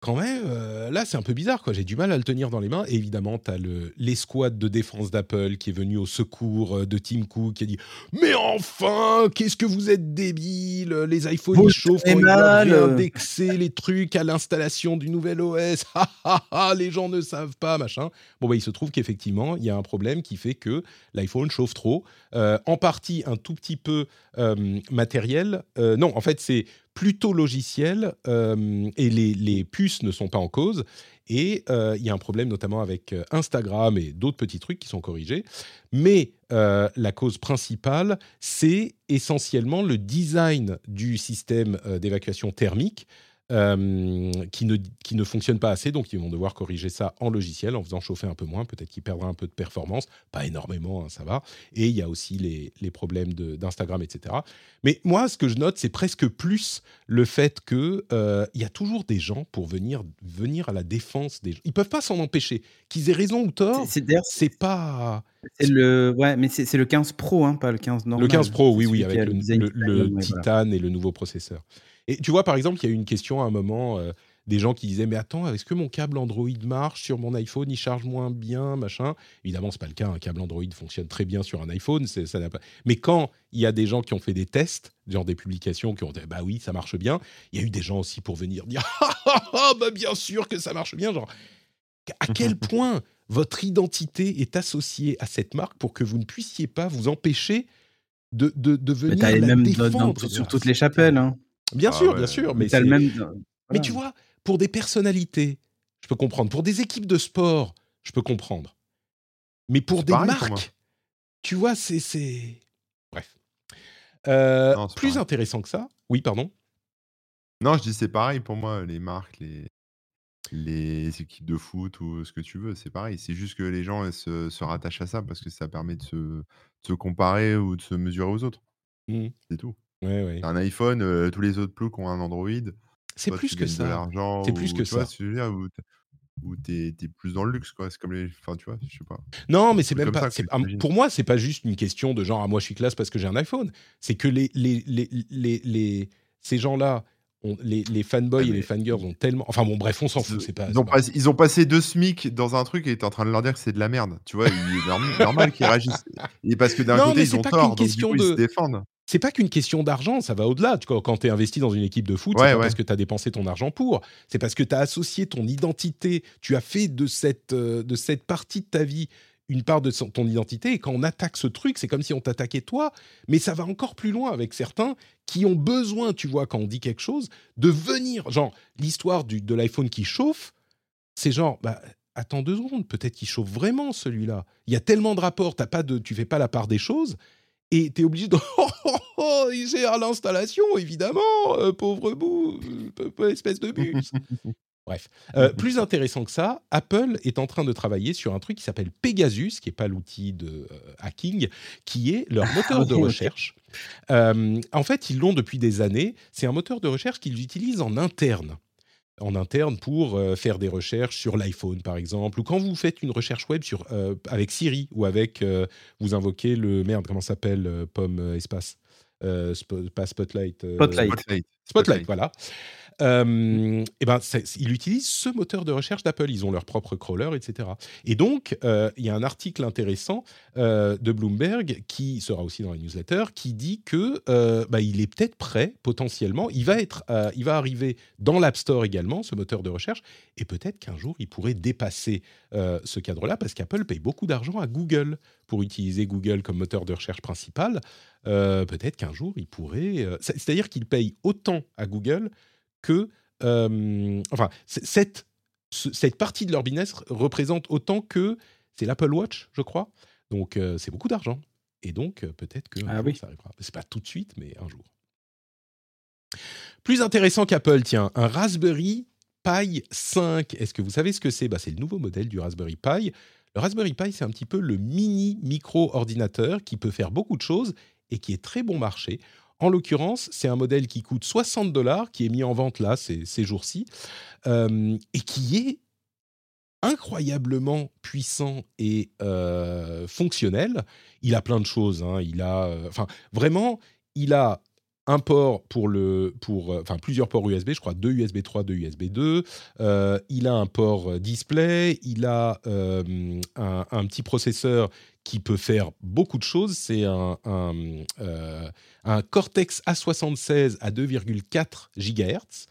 quand même, euh, là, c'est un peu bizarre, quoi. J'ai du mal à le tenir dans les mains. Et évidemment, tu as l'escouade de défense d'Apple qui est venue au secours euh, de Tim Cook, qui a dit Mais enfin, qu'est-ce que vous êtes débiles Les iPhones, ils chauffent mal. réindexer les trucs à l'installation du nouvel OS. <laughs> Les gens ne savent pas, machin. Bon, bah, il se trouve qu'effectivement, il y a un problème qui fait que l'iPhone chauffe trop. Euh, en partie, un tout petit peu euh, matériel. Non, en fait, c'est plutôt logiciel euh, et les, puces ne sont pas en cause. Et euh, il y a un problème notamment avec euh, Instagram et d'autres petits trucs qui sont corrigés. Mais la cause principale, c'est essentiellement le design du système d'évacuation thermique euh, qui, ne, qui ne fonctionne pas assez, donc ils vont devoir corriger ça en logiciel en faisant chauffer un peu moins. Peut-être qu'il perdra un peu de performance, pas énormément, hein, ça va. Et il y a aussi les, les problèmes d'Instagram, etc. Mais moi, ce que je note, c'est presque plus le fait qu'il euh, y a toujours des gens pour venir, venir à la défense des gens. Ils peuvent pas s'en empêcher. Qu'ils aient raison ou tort, c'est pas. C'est le, ouais, mais c'est le 15 Pro, hein, pas le 15 normal. Le 15 Pro, oui, oui, avec le, le, titane et le nouveau processeur. Et tu vois, par exemple, il y a eu une question à un moment, euh, des gens qui disaient, mais attends, est-ce que mon câble Android marche sur mon iPhone, il charge moins bien, machin Évidemment, c'est pas le cas, un câble Android fonctionne très bien sur un iPhone, ça n'a pas... Mais quand il y a des gens qui ont fait des tests, genre des publications qui ont dit, bah oui, ça marche bien, il y a eu des gens aussi pour venir dire, <laughs> ah, ah, ah bah bien sûr que ça marche bien, genre, à quel <laughs> point votre identité est associée à cette marque pour que vous ne puissiez pas vous empêcher de, de, de venir la même défendre? sur toutes les chapelles. Hein. Bien ah sûr, bien sûr. Mais, mais tu vois, pour des personnalités, je peux comprendre. Pour des équipes de sport, je peux comprendre. Mais pour des marques, tu vois, c'est. Bref. Euh, plus intéressant que ça. Oui, pardon. Non, je dis c'est pareil pour moi, les marques, les, les équipes de foot ou ce que tu veux, c'est pareil. C'est juste que les gens se, se, rattachent à ça parce que ça permet de se, se comparer ou de se mesurer aux autres. Mmh. C'est tout. Ouais, Un iPhone, euh, tous les autres ploucs ont un Android. C'est plus que ça. C'est plus que ça. Ou t'es es plus dans le luxe, quoi. C'est comme les. Enfin, tu vois, je sais pas. Non, mais c'est même pas. pour moi, c'est pas juste une question de genre, ah, moi je suis classe parce que j'ai un iPhone. C'est que les, les, les, les, ces gens-là, les, les, fanboys et les fangirls ont tellement. Enfin bon, bref, on s'en fout. C'est pas, ils, ont passé, ils ont passé deux SMIC dans un truc et t'es en train de leur dire que c'est de la merde. Tu vois, il est normal, qu'ils réagissent. Et parce que d'un côté, ils ont tort, donc du coup, de... ils se défendent c'est pas qu'une question d'argent, ça va au-delà. quand tu es investi dans une équipe de foot, c'est pas parce que tu as dépensé ton argent pour, c'est parce que tu as associé ton identité, tu as fait de cette, euh, de cette partie de ta vie une part de ton identité. Et quand on attaque ce truc, c'est comme si on t'attaquait toi. Mais ça va encore plus loin avec certains qui ont besoin, tu vois, quand on dit quelque chose, de venir. Genre, l'histoire de l'iPhone qui chauffe, c'est genre, bah, attends deux secondes, peut-être qu'il chauffe vraiment celui-là. Il y a tellement de rapports, as pas de, tu fais pas la part des choses et tu es obligé de. <laughs> Oh, oh, oh, il gère l'installation, évidemment, euh, pauvre bout, euh, espèce de bus. <laughs> Bref, euh, plus intéressant que ça, Apple est en train de travailler sur un truc qui s'appelle Pegasus, qui n'est pas l'outil de hacking, qui est leur moteur de recherche. en fait, ils l'ont depuis des années. C'est un moteur de recherche qu'ils utilisent en interne en interne pour euh, faire des recherches sur l'iPhone, par exemple, ou quand vous faites une recherche web sur, euh, avec Siri ou avec, euh, vous invoquez le, merde, comment s'appelle, pomme espace, pas Spotlight. Spotlight. Spotlight, voilà euh, eh ben, ils utilisent ce moteur de recherche d'Apple. Ils ont leur propre crawler, etc. Et donc, euh, il y a un article intéressant euh, de Bloomberg qui sera aussi dans la newsletter, qui dit que bah, il est peut-être prêt potentiellement. Il va être, il va arriver dans l'App Store également, ce moteur de recherche, et peut-être qu'un jour il pourrait dépasser ce cadre-là, parce qu'Apple paye beaucoup d'argent à Google pour utiliser Google comme moteur de recherche principal. peut-être qu'un jour il pourrait, c'est-à-dire qu'il paye autant à Google que, euh, enfin, cette, cette partie de leur business représente autant que c'est l'Apple Watch, je crois. Donc, euh, c'est beaucoup d'argent. Et donc, euh, peut-être que ah oui. ça arrivera. C'est pas tout de suite, mais un jour. Plus intéressant qu'Apple, tiens, un Raspberry Pi 5. Est-ce que vous savez ce que c'est? Bah, C'est le nouveau modèle du Raspberry Pi. Le Raspberry Pi, c'est un petit peu le mini micro-ordinateur qui peut faire beaucoup de choses et qui est très bon marché. En l'occurrence, c'est un modèle qui coûte 60 dollars, qui est mis en vente là ces, jours-ci, euh, et qui est incroyablement puissant et euh, fonctionnel. Il a plein de choses. Hein. Il a, euh, vraiment, il a un port pour le, pour, enfin plusieurs ports USB, je crois deux USB 3, deux USB 2. il a un port display. Il a un, petit processeur qui peut faire beaucoup de choses. C'est un, euh, un, Cortex A76 à 2,4 GHz,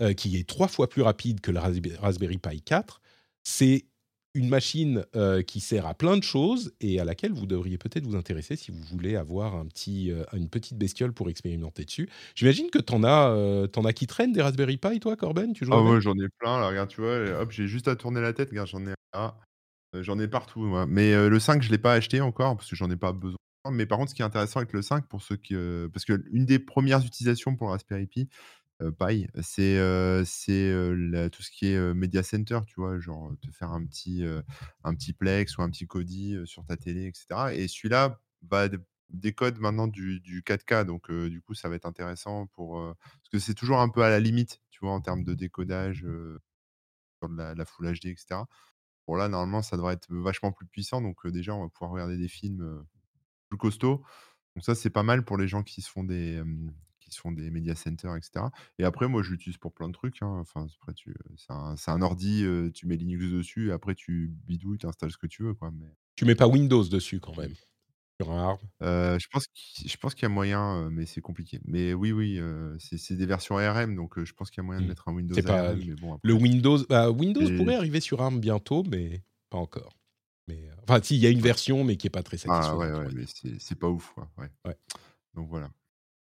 euh, qui est trois fois plus rapide que le Raspberry Pi 4. C'est une machine euh, qui sert à plein de choses et à laquelle vous devriez peut-être vous intéresser si vous voulez avoir un petit, euh, une petite bestiole pour expérimenter dessus. J'imagine que tu en, as, euh, en as qui traînent des Raspberry Pi, toi, Corben? Tu joues Ah ouais, j'en ai plein. Là, regarde, tu vois, hop, j'ai juste à tourner la tête. Regarde, j'en ai. Euh, j'en ai partout, moi. Mais le 5, je ne l'ai pas acheté encore parce que j'en ai pas besoin. Mais par contre, ce qui est intéressant avec le 5, pour ceux qui. parce que des premières utilisations pour le Raspberry Pi, euh, euh, c'est, euh, tout ce qui est euh, Media Center, tu vois, genre te faire un petit, Plex ou un petit Kodi sur ta télé, etc. Et celui-là bah, décode maintenant du, du 4K, donc du coup, ça va être intéressant pour. parce que c'est toujours un peu à la limite, tu vois, en termes de décodage sur de la, Full HD, etc. Bon, là, normalement, ça devrait être vachement plus puissant, donc déjà, on va pouvoir regarder des films plus costauds. Donc ça, c'est pas mal pour les gens qui se font des, qui se font des media centers, et cetera. Et après, moi, je l'utilise pour plein de trucs, hein. Enfin, après, tu, c'est un c'est un ordi, tu mets Linux dessus et après tu bidouilles, tu installes ce que tu veux, quoi, mais Tu mets pas Windows dessus quand même, sur un ARM. heu, je pense qu'il je pense qu'il y a moyen, mais c'est compliqué. Mais oui, oui, c'est c'est des versions ARM, donc je pense qu'il y a moyen de Mmh. mettre un Windows C'est pas ARM, mais bon, le Windows. bah, Windows pourrait arriver sur ARM bientôt, mais pas encore. Mais, euh, enfin, si, il y a une version, mais qui est pas très ah satisfaisante. ouais, on ouais, va mais c'est c'est pas ouf, quoi, ouais. Ouais. Donc voilà.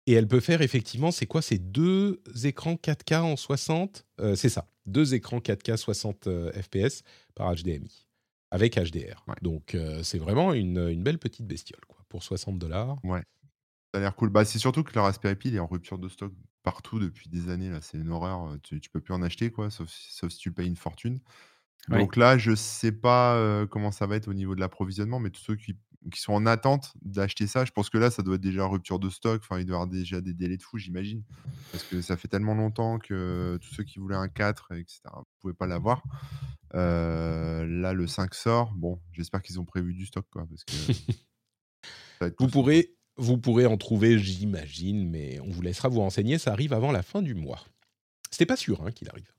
Et elle peut faire effectivement, c'est quoi C'est deux écrans 4K en 60 Euh, C'est ça, deux écrans 4K 60 euh, FPS par HDMI, avec HDR. Ouais. Donc euh, c'est vraiment une, une belle petite bestiole, quoi, pour 60 dollars. Ouais. Ça a l'air cool. Bah, c'est surtout que le Raspberry Pi, est en rupture de stock partout depuis des années, là. C'est une horreur, tu tu peux plus en acheter, quoi, sauf si sauf si tu payes une fortune. Donc là, je sais pas, heu, comment ça va être au niveau de l'approvisionnement, mais tous ceux qui qui sont en attente d'acheter ça, je pense que là, ça doit être déjà en rupture de stock. Enfin, il doit y avoir déjà des délais de fou, j'imagine. Parce que ça fait tellement longtemps que tous ceux qui voulaient un 4 et cetera, ne pouvaient pas l'avoir. Heu, là, le 5 sort. Bon, j'espère qu'ils ont prévu du stock, quoi, parce que <laughs> Vous pourrez, vous pourrez en trouver, j'imagine, mais on vous laissera vous renseigner. Ça arrive avant la fin du mois. C'était pas sûr hein, qu'il arrive.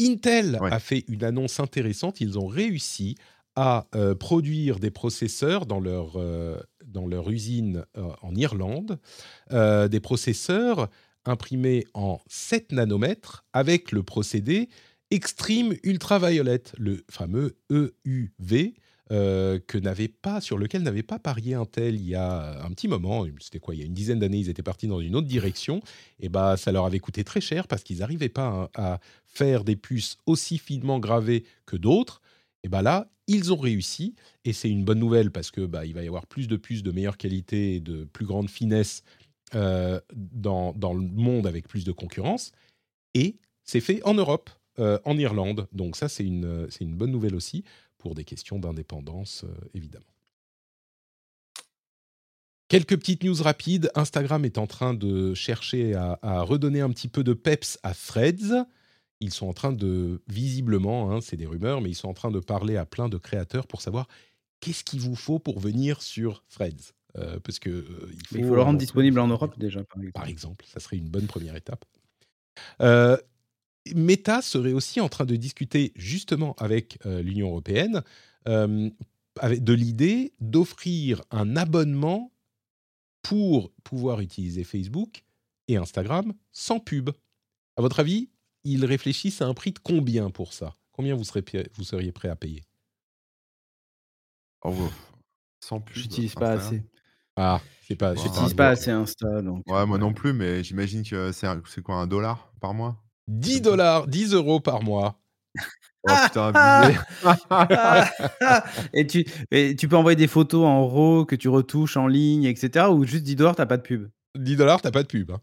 Intel Ouais. a fait une annonce intéressante. Ils ont réussi à euh, produire des processeurs dans leur, euh, dans leur usine euh, en Irlande, des processeurs imprimés en 7 nanomètres avec le procédé Extreme Ultraviolet, le fameux EUV. euh, que n'avait pas, sur lequel n'avait pas parié Intel il y a un petit moment, c'était quoi, il y a une dizaine d'années, ils étaient partis dans une autre direction, et bah ça leur avait coûté très cher parce qu'ils n'arrivaient pas à faire des puces aussi finement gravées que d'autres. Et bah là, ils ont réussi et c'est une bonne nouvelle parce que bah il va y avoir plus de puces de meilleure qualité et de plus grande finesse euh, dans, dans le monde avec plus de concurrence. Et c'est fait en Europe, euh, en Irlande. Donc ça, c'est une, une bonne nouvelle aussi pour des questions d'indépendance, euh, évidemment. Quelques petites news rapides. Instagram est en train de chercher à, à redonner un petit peu de peps à Threads. Ils sont en train de, visiblement, hein, c'est des rumeurs, mais ils sont en train de parler à plein de créateurs pour savoir qu'est-ce qu'il vous faut pour venir sur Threads. Euh, parce que euh, il faut, Il faut le rendre disponible en Europe déjà, par exemple. par exemple. Ça serait une bonne première étape. Euh, Meta serait aussi en train de discuter justement avec l'Union européenne avec de l'idée d'offrir un abonnement pour pouvoir utiliser Facebook et Instagram sans pub. À votre avis, ils réfléchissent à un prix de combien pour ça? Combien vous, serez, vous seriez prêt à payer? Oh, wow. Sans pub, J'utilise pas assez. Ah, c'est pas. J'utilise pas assez Insta, donc. Ouais, moi euh, non plus, mais j'imagine que c'est quoi, un dollar par mois? 10 dollars, 10 euros par mois. Oh putain, Ah. Ah, ah, et, tu, et tu peux envoyer des photos en RAW que tu retouches en ligne, etc. Ou juste 10 dollars, t'as pas de pub? 10 dollars, t'as pas de pub. hein.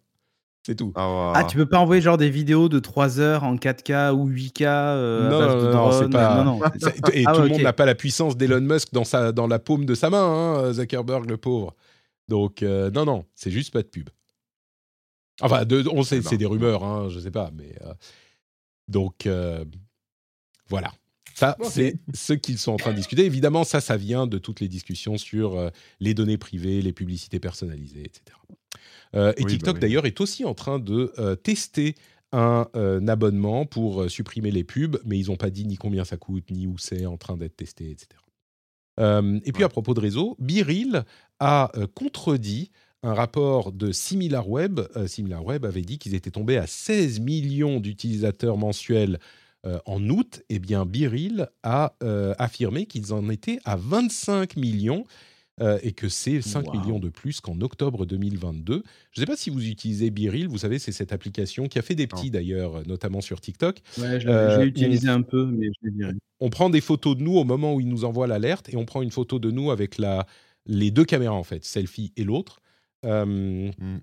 C'est tout. Ah, Ah, tu peux pas envoyer genre des vidéos de 3 heures en 4K ou 8K euh, Non, à base non, de non, c'est pas- Non, non, <laughs> Et Ah tout ouais, le monde n'a pas la puissance d'Elon Musk dans, sa, dans la paume de sa main, hein, Zuckerberg, le pauvre. Donc, euh, non, non, c'est juste pas de pub. Enfin, de- on sait, ben, c'est des rumeurs, hein, je sais pas, mais. euh, donc, euh, voilà. Ça, c'est ce qu'ils sont en train de discuter. Évidemment, ça, ça vient de toutes les discussions sur euh, les données privées, les publicités personnalisées, etc. Euh, et Oui, bah TikTok, oui. d'ailleurs, est aussi en train de euh, tester un euh, abonnement pour supprimer les pubs, mais ils n'ont pas dit ni combien ça coûte, ni où c'est en train d'être testé, etc. Et puis, Ouais. à propos de réseau, Biril a contredit un rapport de SimilarWeb. SimilarWeb avait dit qu'ils étaient tombés à 16 millions d'utilisateurs mensuels euh, en août, eh bien, Biril a euh, affirmé qu'ils en étaient à 25 millions euh, et que c'est 5 Wow. millions de plus qu'en octobre 2022. Je ne sais pas si vous utilisez Biril, vous savez, c'est cette application qui a fait des petits d'ailleurs, euh, notamment sur TikTok. Ouais, je l'ai Euh, utilisé un peu, mais je l'ai viré. On prend des photos de nous au moment où il nous envoie l'alerte et on prend une photo de nous avec la, les deux caméras en fait, selfie et l'autre. Euh, Mm.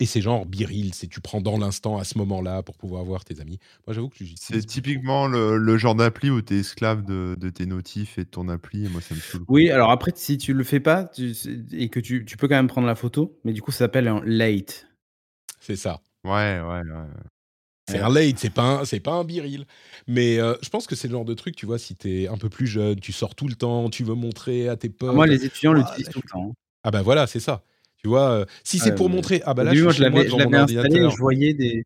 Et c'est genre Biril, c'est tu prends dans l'instant à ce moment-là pour pouvoir voir tes amis. Moi j'avoue que C'est typiquement le, le genre d'appli où tu es esclave de, de tes notifs et de ton appli. Et moi, ça me saoule. Oui, alors après, si tu le fais pas tu- et que tu, tu peux quand même prendre la photo, mais du coup, ça s'appelle un late. C'est ça. Ouais, ouais, ouais. C'est Ouais. un late, c'est pas un, c'est pas un biril. Mais euh, je pense que c'est le genre de truc, tu vois, si t'es un peu plus jeune, tu sors tout le temps, tu veux montrer à tes potes. Moi, les étudiants Ouah, l'utilisent tout le temps. hein. Ah ben voilà, c'est ça. Tu vois, euh, si c'est pour montrer, ah bah là, je moi, l'avais installé et je voyais des.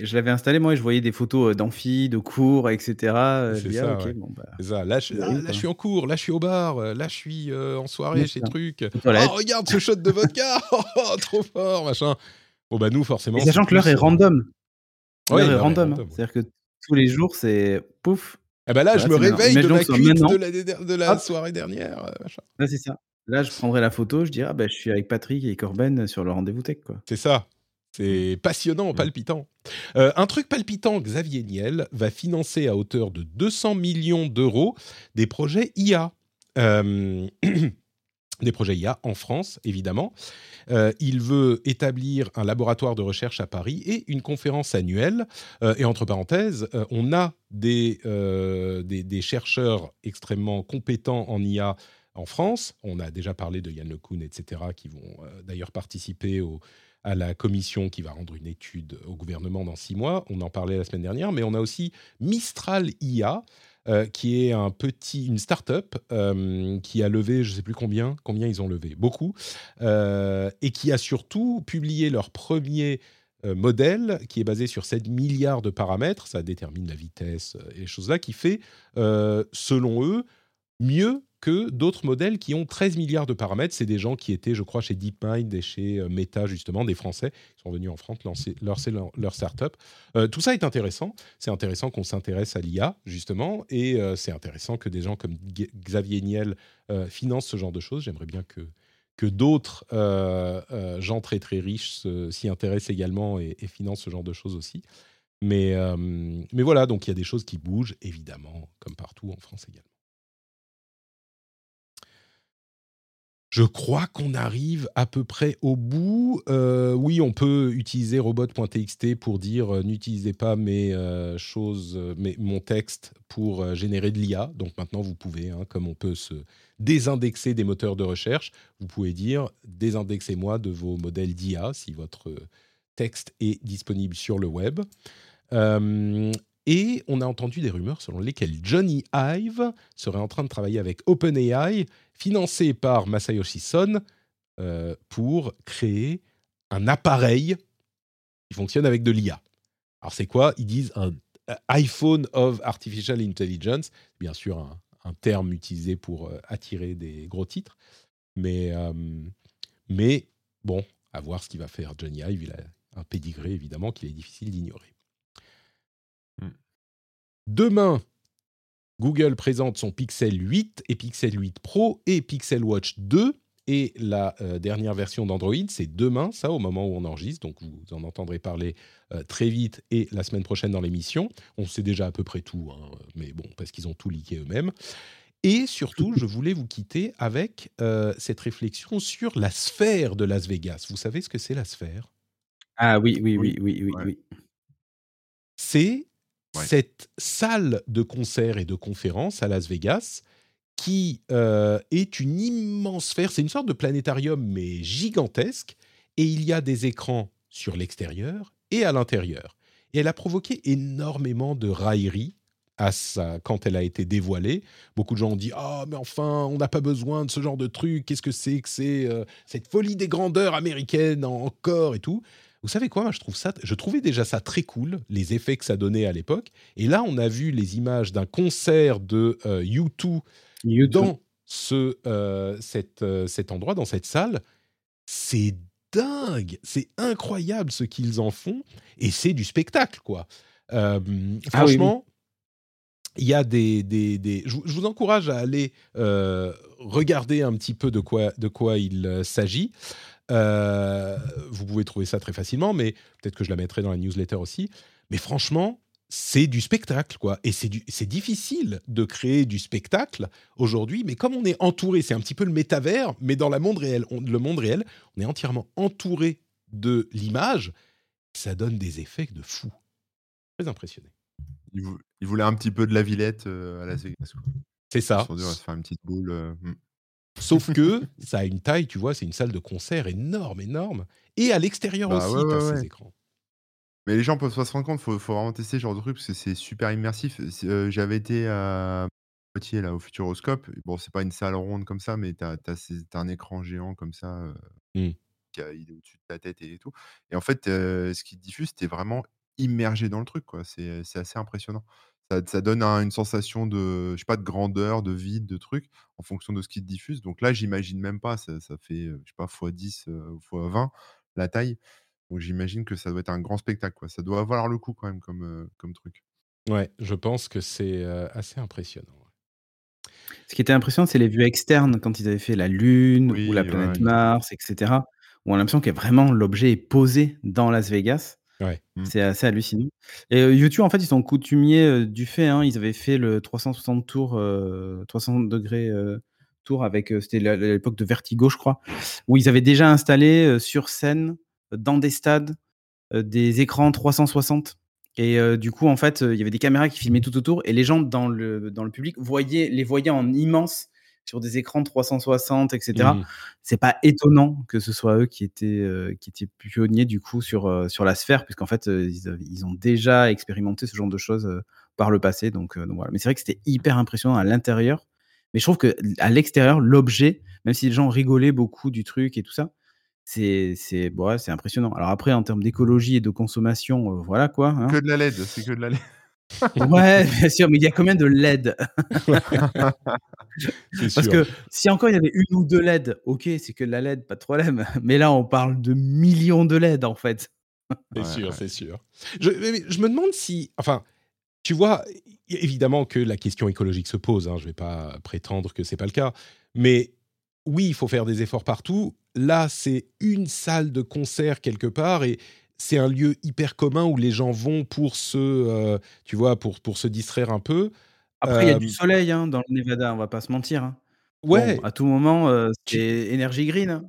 Je l'avais installé, moi, et je voyais des photos euh, d'amphi, de cours, etc. euh, Je C'est dis, ça, ah, ok, ouais. bon, bah. C'est ça. Là, je, ah, là, je suis en cours, là, je suis au bar, là, je suis euh, en soirée chez truc. Oh, regarde ce shot de vodka, <laughs> oh, oh, trop fort, machin. Bon bah nous, forcément. Et sachant c'est que l'heure est random. Ouais, L'heure est random. hein. ouais. C'est-à-dire que tous les jours, c'est pouf. Ah bah là, Voilà, je me c'est réveille de ma soit cuite de la, de la soirée dernière. machin. Là, c'est ça. Là, je prendrai la photo, je dirais, ah, bah, je suis avec Patrick et Corben sur le rendez-vous tech, quoi. C'est ça. C'est passionnant, palpitant. Euh, un truc palpitant, Xavier Niel va financer à hauteur de 200 millions d'euros des projets IA. Euh, <clears throat> des projets IA en France, évidemment. Euh, il veut établir un laboratoire de recherche à Paris et une conférence annuelle. Et entre parenthèses, on a des, des, des chercheurs extrêmement compétents en IA en France. On a déjà parlé de Yann LeCun, etc., qui vont euh, d'ailleurs participer à la commission qui va rendre une étude au gouvernement dans six mois. On en parlait la semaine dernière, mais on a aussi Mistral IA, euh, qui est un petit, une start-up euh, qui a levé, je ne sais plus combien, combien ils ont levé, beaucoup, et qui a surtout publié leur premier modèle qui est basé sur 7 milliards de paramètres, ça détermine la vitesse et les choses là, qui fait, selon eux, mieux que d'autres modèles qui ont 13 milliards de paramètres. C'est des gens qui étaient, je crois, chez DeepMind et chez euh, Meta, justement, des Français qui sont venus en France lancer, leur, leur start-up. Euh, tout ça est intéressant. C'est intéressant qu'on s'intéresse à l'IA, justement, et euh, c'est intéressant que des gens comme Xavier Niel financent ce genre de choses. J'aimerais bien que, que d'autres gens très très riches s'y intéressent également et, et financent ce genre de choses aussi. Mais, mais voilà, donc il y a des choses qui bougent, évidemment, comme partout en France également. Je crois qu'on arrive à peu près au bout. Euh, oui, on peut utiliser robot.txt pour dire euh, n'utilisez pas mes euh, choses, mes- mon texte pour générer de l'IA. Donc maintenant, vous pouvez, hein, comme on peut se désindexer des moteurs de recherche, vous pouvez dire désindexez-moi de vos modèles d'IA si votre texte est disponible sur le web. Et on a entendu des rumeurs selon lesquelles Johnny Ive serait en train de travailler avec OpenAI, financé par Masayoshi Son, euh, pour créer un appareil qui fonctionne avec de l'IA. Alors c'est quoi? Ils disent un euh, iPhone of Artificial Intelligence, bien sûr un, terme utilisé pour euh, attirer des gros titres, mais, bon, à voir ce qu'il va faire Johnny Ive. Il a un pédigré évidemment qu'il est difficile d'ignorer. Demain, Google présente son Pixel 8 et Pixel 8 Pro et Pixel Watch 2 et la euh, dernière version d'Android, c'est demain, ça, au moment où on enregistre. Donc, vous en entendrez parler euh, très vite et la semaine prochaine dans l'émission. On sait déjà à peu près tout, hein, mais bon, parce qu'ils ont tout leaké eux-mêmes. Et surtout, je voulais vous quitter avec euh, cette réflexion sur la sphère de Las Vegas. Vous savez ce que c'est la sphère? Ah oui, oui, oui, Oui. oui, oui, Ouais. oui. c'est Cette salle de concert et de conférence à Las Vegas qui euh, est une immense sphère. C'est une sorte de planétarium, mais gigantesque. Et il y a des écrans sur l'extérieur et à l'intérieur. Et elle a provoqué énormément de railleries à quand elle a été dévoilée. Beaucoup de gens ont dit Ah, mais enfin, on n'a pas besoin de ce genre de truc. Qu'est-ce que c'est que c'est euh, cette folie des grandeurs américaines en- encore et tout vous savez quoi, moi, je trouve ça, je trouvais déjà ça très cool, les effets que ça donnait à l'époque. Et là, on a vu les images d'un concert de euh, U2 YouTube. dans ce, euh, cette, euh, cet endroit, dans cette salle. C'est dingue, c'est incroyable ce qu'ils en font, et c'est du spectacle, quoi. Ah oui, franchement, il y a des, des, des- Je, vous- encourage à aller euh, regarder un petit peu de quoi, de quoi il s'agit. Euh, vous pouvez trouver ça très facilement, mais peut-être que je la mettrai dans la newsletter aussi. Mais franchement, c'est du spectacle, quoi. Et c'est difficile de créer du spectacle aujourd'hui, mais comme on est entouré, c'est un petit peu le métavers, mais dans la monde réel, on- le monde réel, on est entièrement entouré de l'image, ça donne des effets de fou. Très impressionné. Il, vou- il voulait un petit peu de la Villette euh, à Las Vegas. C'est Ils ça. se sont dit, on va se faire une petite boule. euh, hmm. Sauf que ça a une taille, tu vois, c'est une salle de concert énorme, énorme. Et à l'extérieur Bah aussi, ouais, ouais, ces ouais. écrans. Mais les gens peuvent pas se rendre compte, faut, faut vraiment tester ce genre de truc parce que c'est super immersif. Euh, J'avais été à Poitiers, là, au Futuroscope. Bon, c'est pas une salle ronde comme ça, mais t'as as, un écran géant comme ça. euh, Mm. qui a- il est au-dessus de ta tête et tout. Et en fait, euh, ce qui diffuse, t'es vraiment immergé dans le truc, quoi. C'est assez impressionnant. Ça, ça donne un- une sensation de, je sais pas, de grandeur, de vide, de truc, en fonction de ce qui te diffuse. Donc là, j'imagine même pas, ça, ça fait, euh, je sais pas, x10, euh, x20 la taille. Donc j'imagine que ça doit être un grand spectacle, quoi. Ça doit valoir le coup quand même comme, euh, comme truc. Ouais, je pense que c'est euh, assez impressionnant. Ce qui était impressionnant, c'est les vues externes quand ils avaient fait la Lune Oui, ou la planète ouais. Mars, etc. Où on a l'impression que vraiment l'objet est posé dans Las Vegas. Ouais. Mm. C'est assez hallucinant. Et YouTube, en fait, ils sont coutumiers du fait. hein, ils avaient fait le 360 tours, euh, 360 degrés euh, tour avec, c'était l'époque de Vertigo, je crois, où ils avaient déjà installé sur scène, dans des stades, des écrans 360. Et du coup, en fait, il y avait des caméras qui filmaient tout autour et les gens dans le, dans le public voyaient, les voyaient en immense sur des écrans 360, etc. Mhm. C'est pas étonnant que ce soit eux qui étaient, euh, qui étaient pionniers du coup sur, euh, sur la sphère, puisqu'en fait, euh, ils, ils ont déjà expérimenté ce genre de choses par le passé. Donc, donc voilà. Mais c'est vrai que c'était hyper impressionnant à l'intérieur. Mais je trouve que à l'extérieur, l'objet, même si les gens rigolaient beaucoup du truc et tout ça, c'est c'est bon, ouais, c'est impressionnant. Alors après, en termes d'écologie et de consommation, voilà quoi. hein. Que de la LED, c'est que de la LED. Ouais, bien sûr, mais il y a combien de LED? <laughs> Parce sûr. que si encore il y avait une ou deux LED, ok, c'est que de la LED, pas de problème. <laughs> Mais là, on parle de millions de LED en fait. C'est Ouais, sûr, ouais. c'est sûr. Je, mais je me demande si, enfin, tu vois, évidemment que la question écologique se pose. hein, je ne vais pas prétendre que c'est pas le cas, mais oui, il faut faire des efforts partout. Là, c'est une salle de concert quelque part et c'est un lieu hyper commun où les gens vont pour se, euh, tu vois, pour pour se distraire un peu. Après, il y a Euh, du soleil hein, dans le Nevada, on va pas se mentir. hein. Ouais, Bon, à tout moment, euh, c'est énergie green. hein.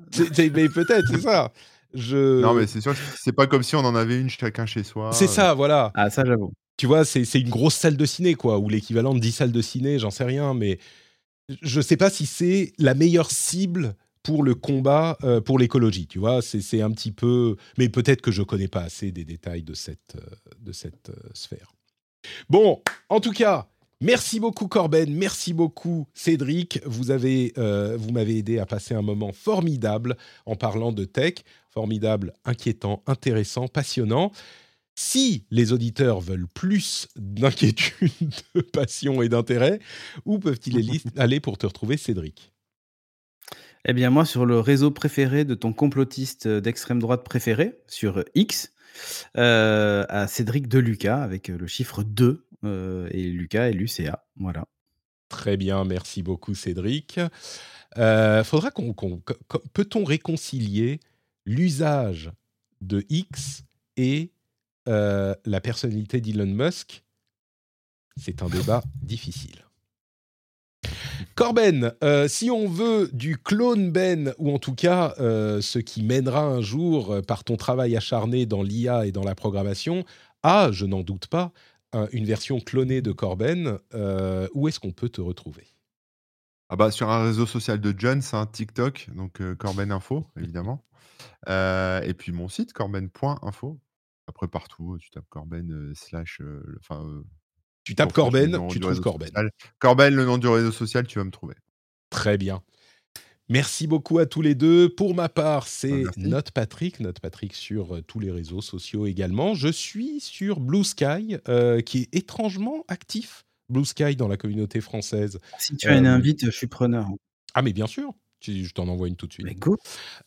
mais peut-être, c'est ça. Je... Non, mais c'est sûr c'est pas comme si on en avait une chacun chez soi. c'est euh, ça, voilà. Ah, ça, j'avoue. tu vois, c'est c'est une grosse salle de ciné, quoi, ou l'équivalent de 10 salles de ciné, j'en sais rien, mais je ne sais pas si c'est la meilleure cible pour le combat euh, pour l'écologie, tu vois, c'est un petit peu... Mais peut-être que je connais pas assez des détails de cette, euh, de cette euh, sphère. Bon, en tout cas, merci beaucoup Corben, merci beaucoup Cédric, vous avez, euh, vous m'avez aidé à passer un moment formidable en parlant de tech, formidable, inquiétant, intéressant, passionnant. Si les auditeurs veulent plus d'inquiétude, <laughs> de passion et d'intérêt, où peuvent-ils <laughs> aller pour te retrouver, Cédric Eh bien, moi, sur le réseau préféré de ton complotiste euh, d'extrême droite préféré, sur euh, X, euh, à Cédric de Lucas, avec le chiffre 2, euh, et Lucas et Lucea. Voilà. Très bien, merci beaucoup, Cédric. Faudra qu'on, peut-on réconcilier l'usage de X et la personnalité d'Elon Musk? C'est un débat difficile. Corben, euh, si on veut du clone Ben, ou en tout cas euh, ce qui mènera un jour euh, par ton travail acharné dans l'IA et dans la programmation, à, je n'en doute pas, un- une version clonée de Corben, où est-ce qu'on peut te retrouver? Ah bah, sur un réseau social de John, c'est un TikTok, donc Corben Info, évidemment. <laughs> Et puis mon site, corben.info. Après, partout, tu tapes Corben slash. Enfin, Tu tapes Corben, nom tu du trouves réseau Corben. social? Corben, le nom du réseau social, tu vas me trouver. Très bien. Merci beaucoup à tous les deux. Pour ma part, c'est Merci. Note Patrick, Note Patrick sur euh, tous les réseaux sociaux également. Je suis sur Blue Sky, euh, qui est étrangement actif. Blue Sky dans la communauté française. Si tu as une Euh, invite, je suis preneur. Ah mais bien sûr, Je t'en envoie une tout de suite.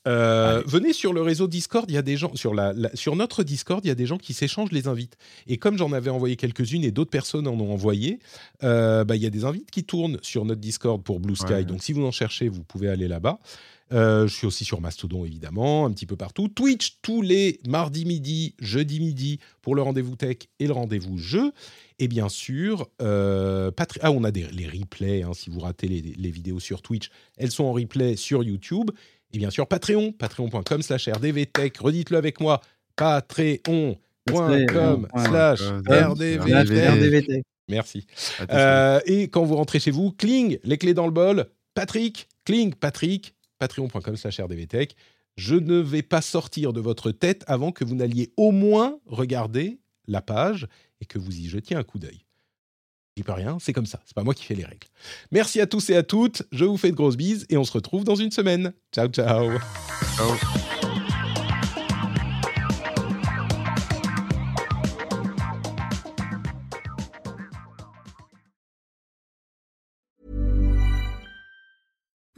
Euh, venez sur le réseau Discord, il y a des gens sur la, la- sur notre Discord, il y a des gens qui s'échangent les invites. Et comme j'en avais envoyé quelques-unes et d'autres personnes en ont envoyé, euh, bah, il y a des invites qui tournent sur notre Discord pour Blue Sky. Ouais. Donc si vous en cherchez, vous pouvez aller là-bas. Euh, je suis aussi sur Mastodon évidemment, un petit peu partout. Twitch tous les mardis midi, jeudi midi pour le rendez-vous tech et le rendez-vous jeu. Et bien sûr, euh, Patri- ah, on a des, les replays. hein, si vous ratez les, les vidéos sur Twitch, elles sont en replay sur YouTube. Et bien sûr, Patreon, patreon.com slash rdvtech. Redites-le avec moi, patreon.com Patreon. slash rdvtech. RDVT. Merci. Euh, et quand vous rentrez chez vous, cling, les clés dans le bol. Patrick, cling, Patrick, patreon.com slash rdvtech. Je ne vais pas sortir de votre tête avant que vous n'alliez au moins regarder la page et que vous y jetiez un coup d'œil. Dis pas rien, c'est comme ça, c'est pas moi qui fais les règles. Merci à tous et à toutes, je vous fais de grosses bises et on se retrouve dans une semaine. Ciao Ciao.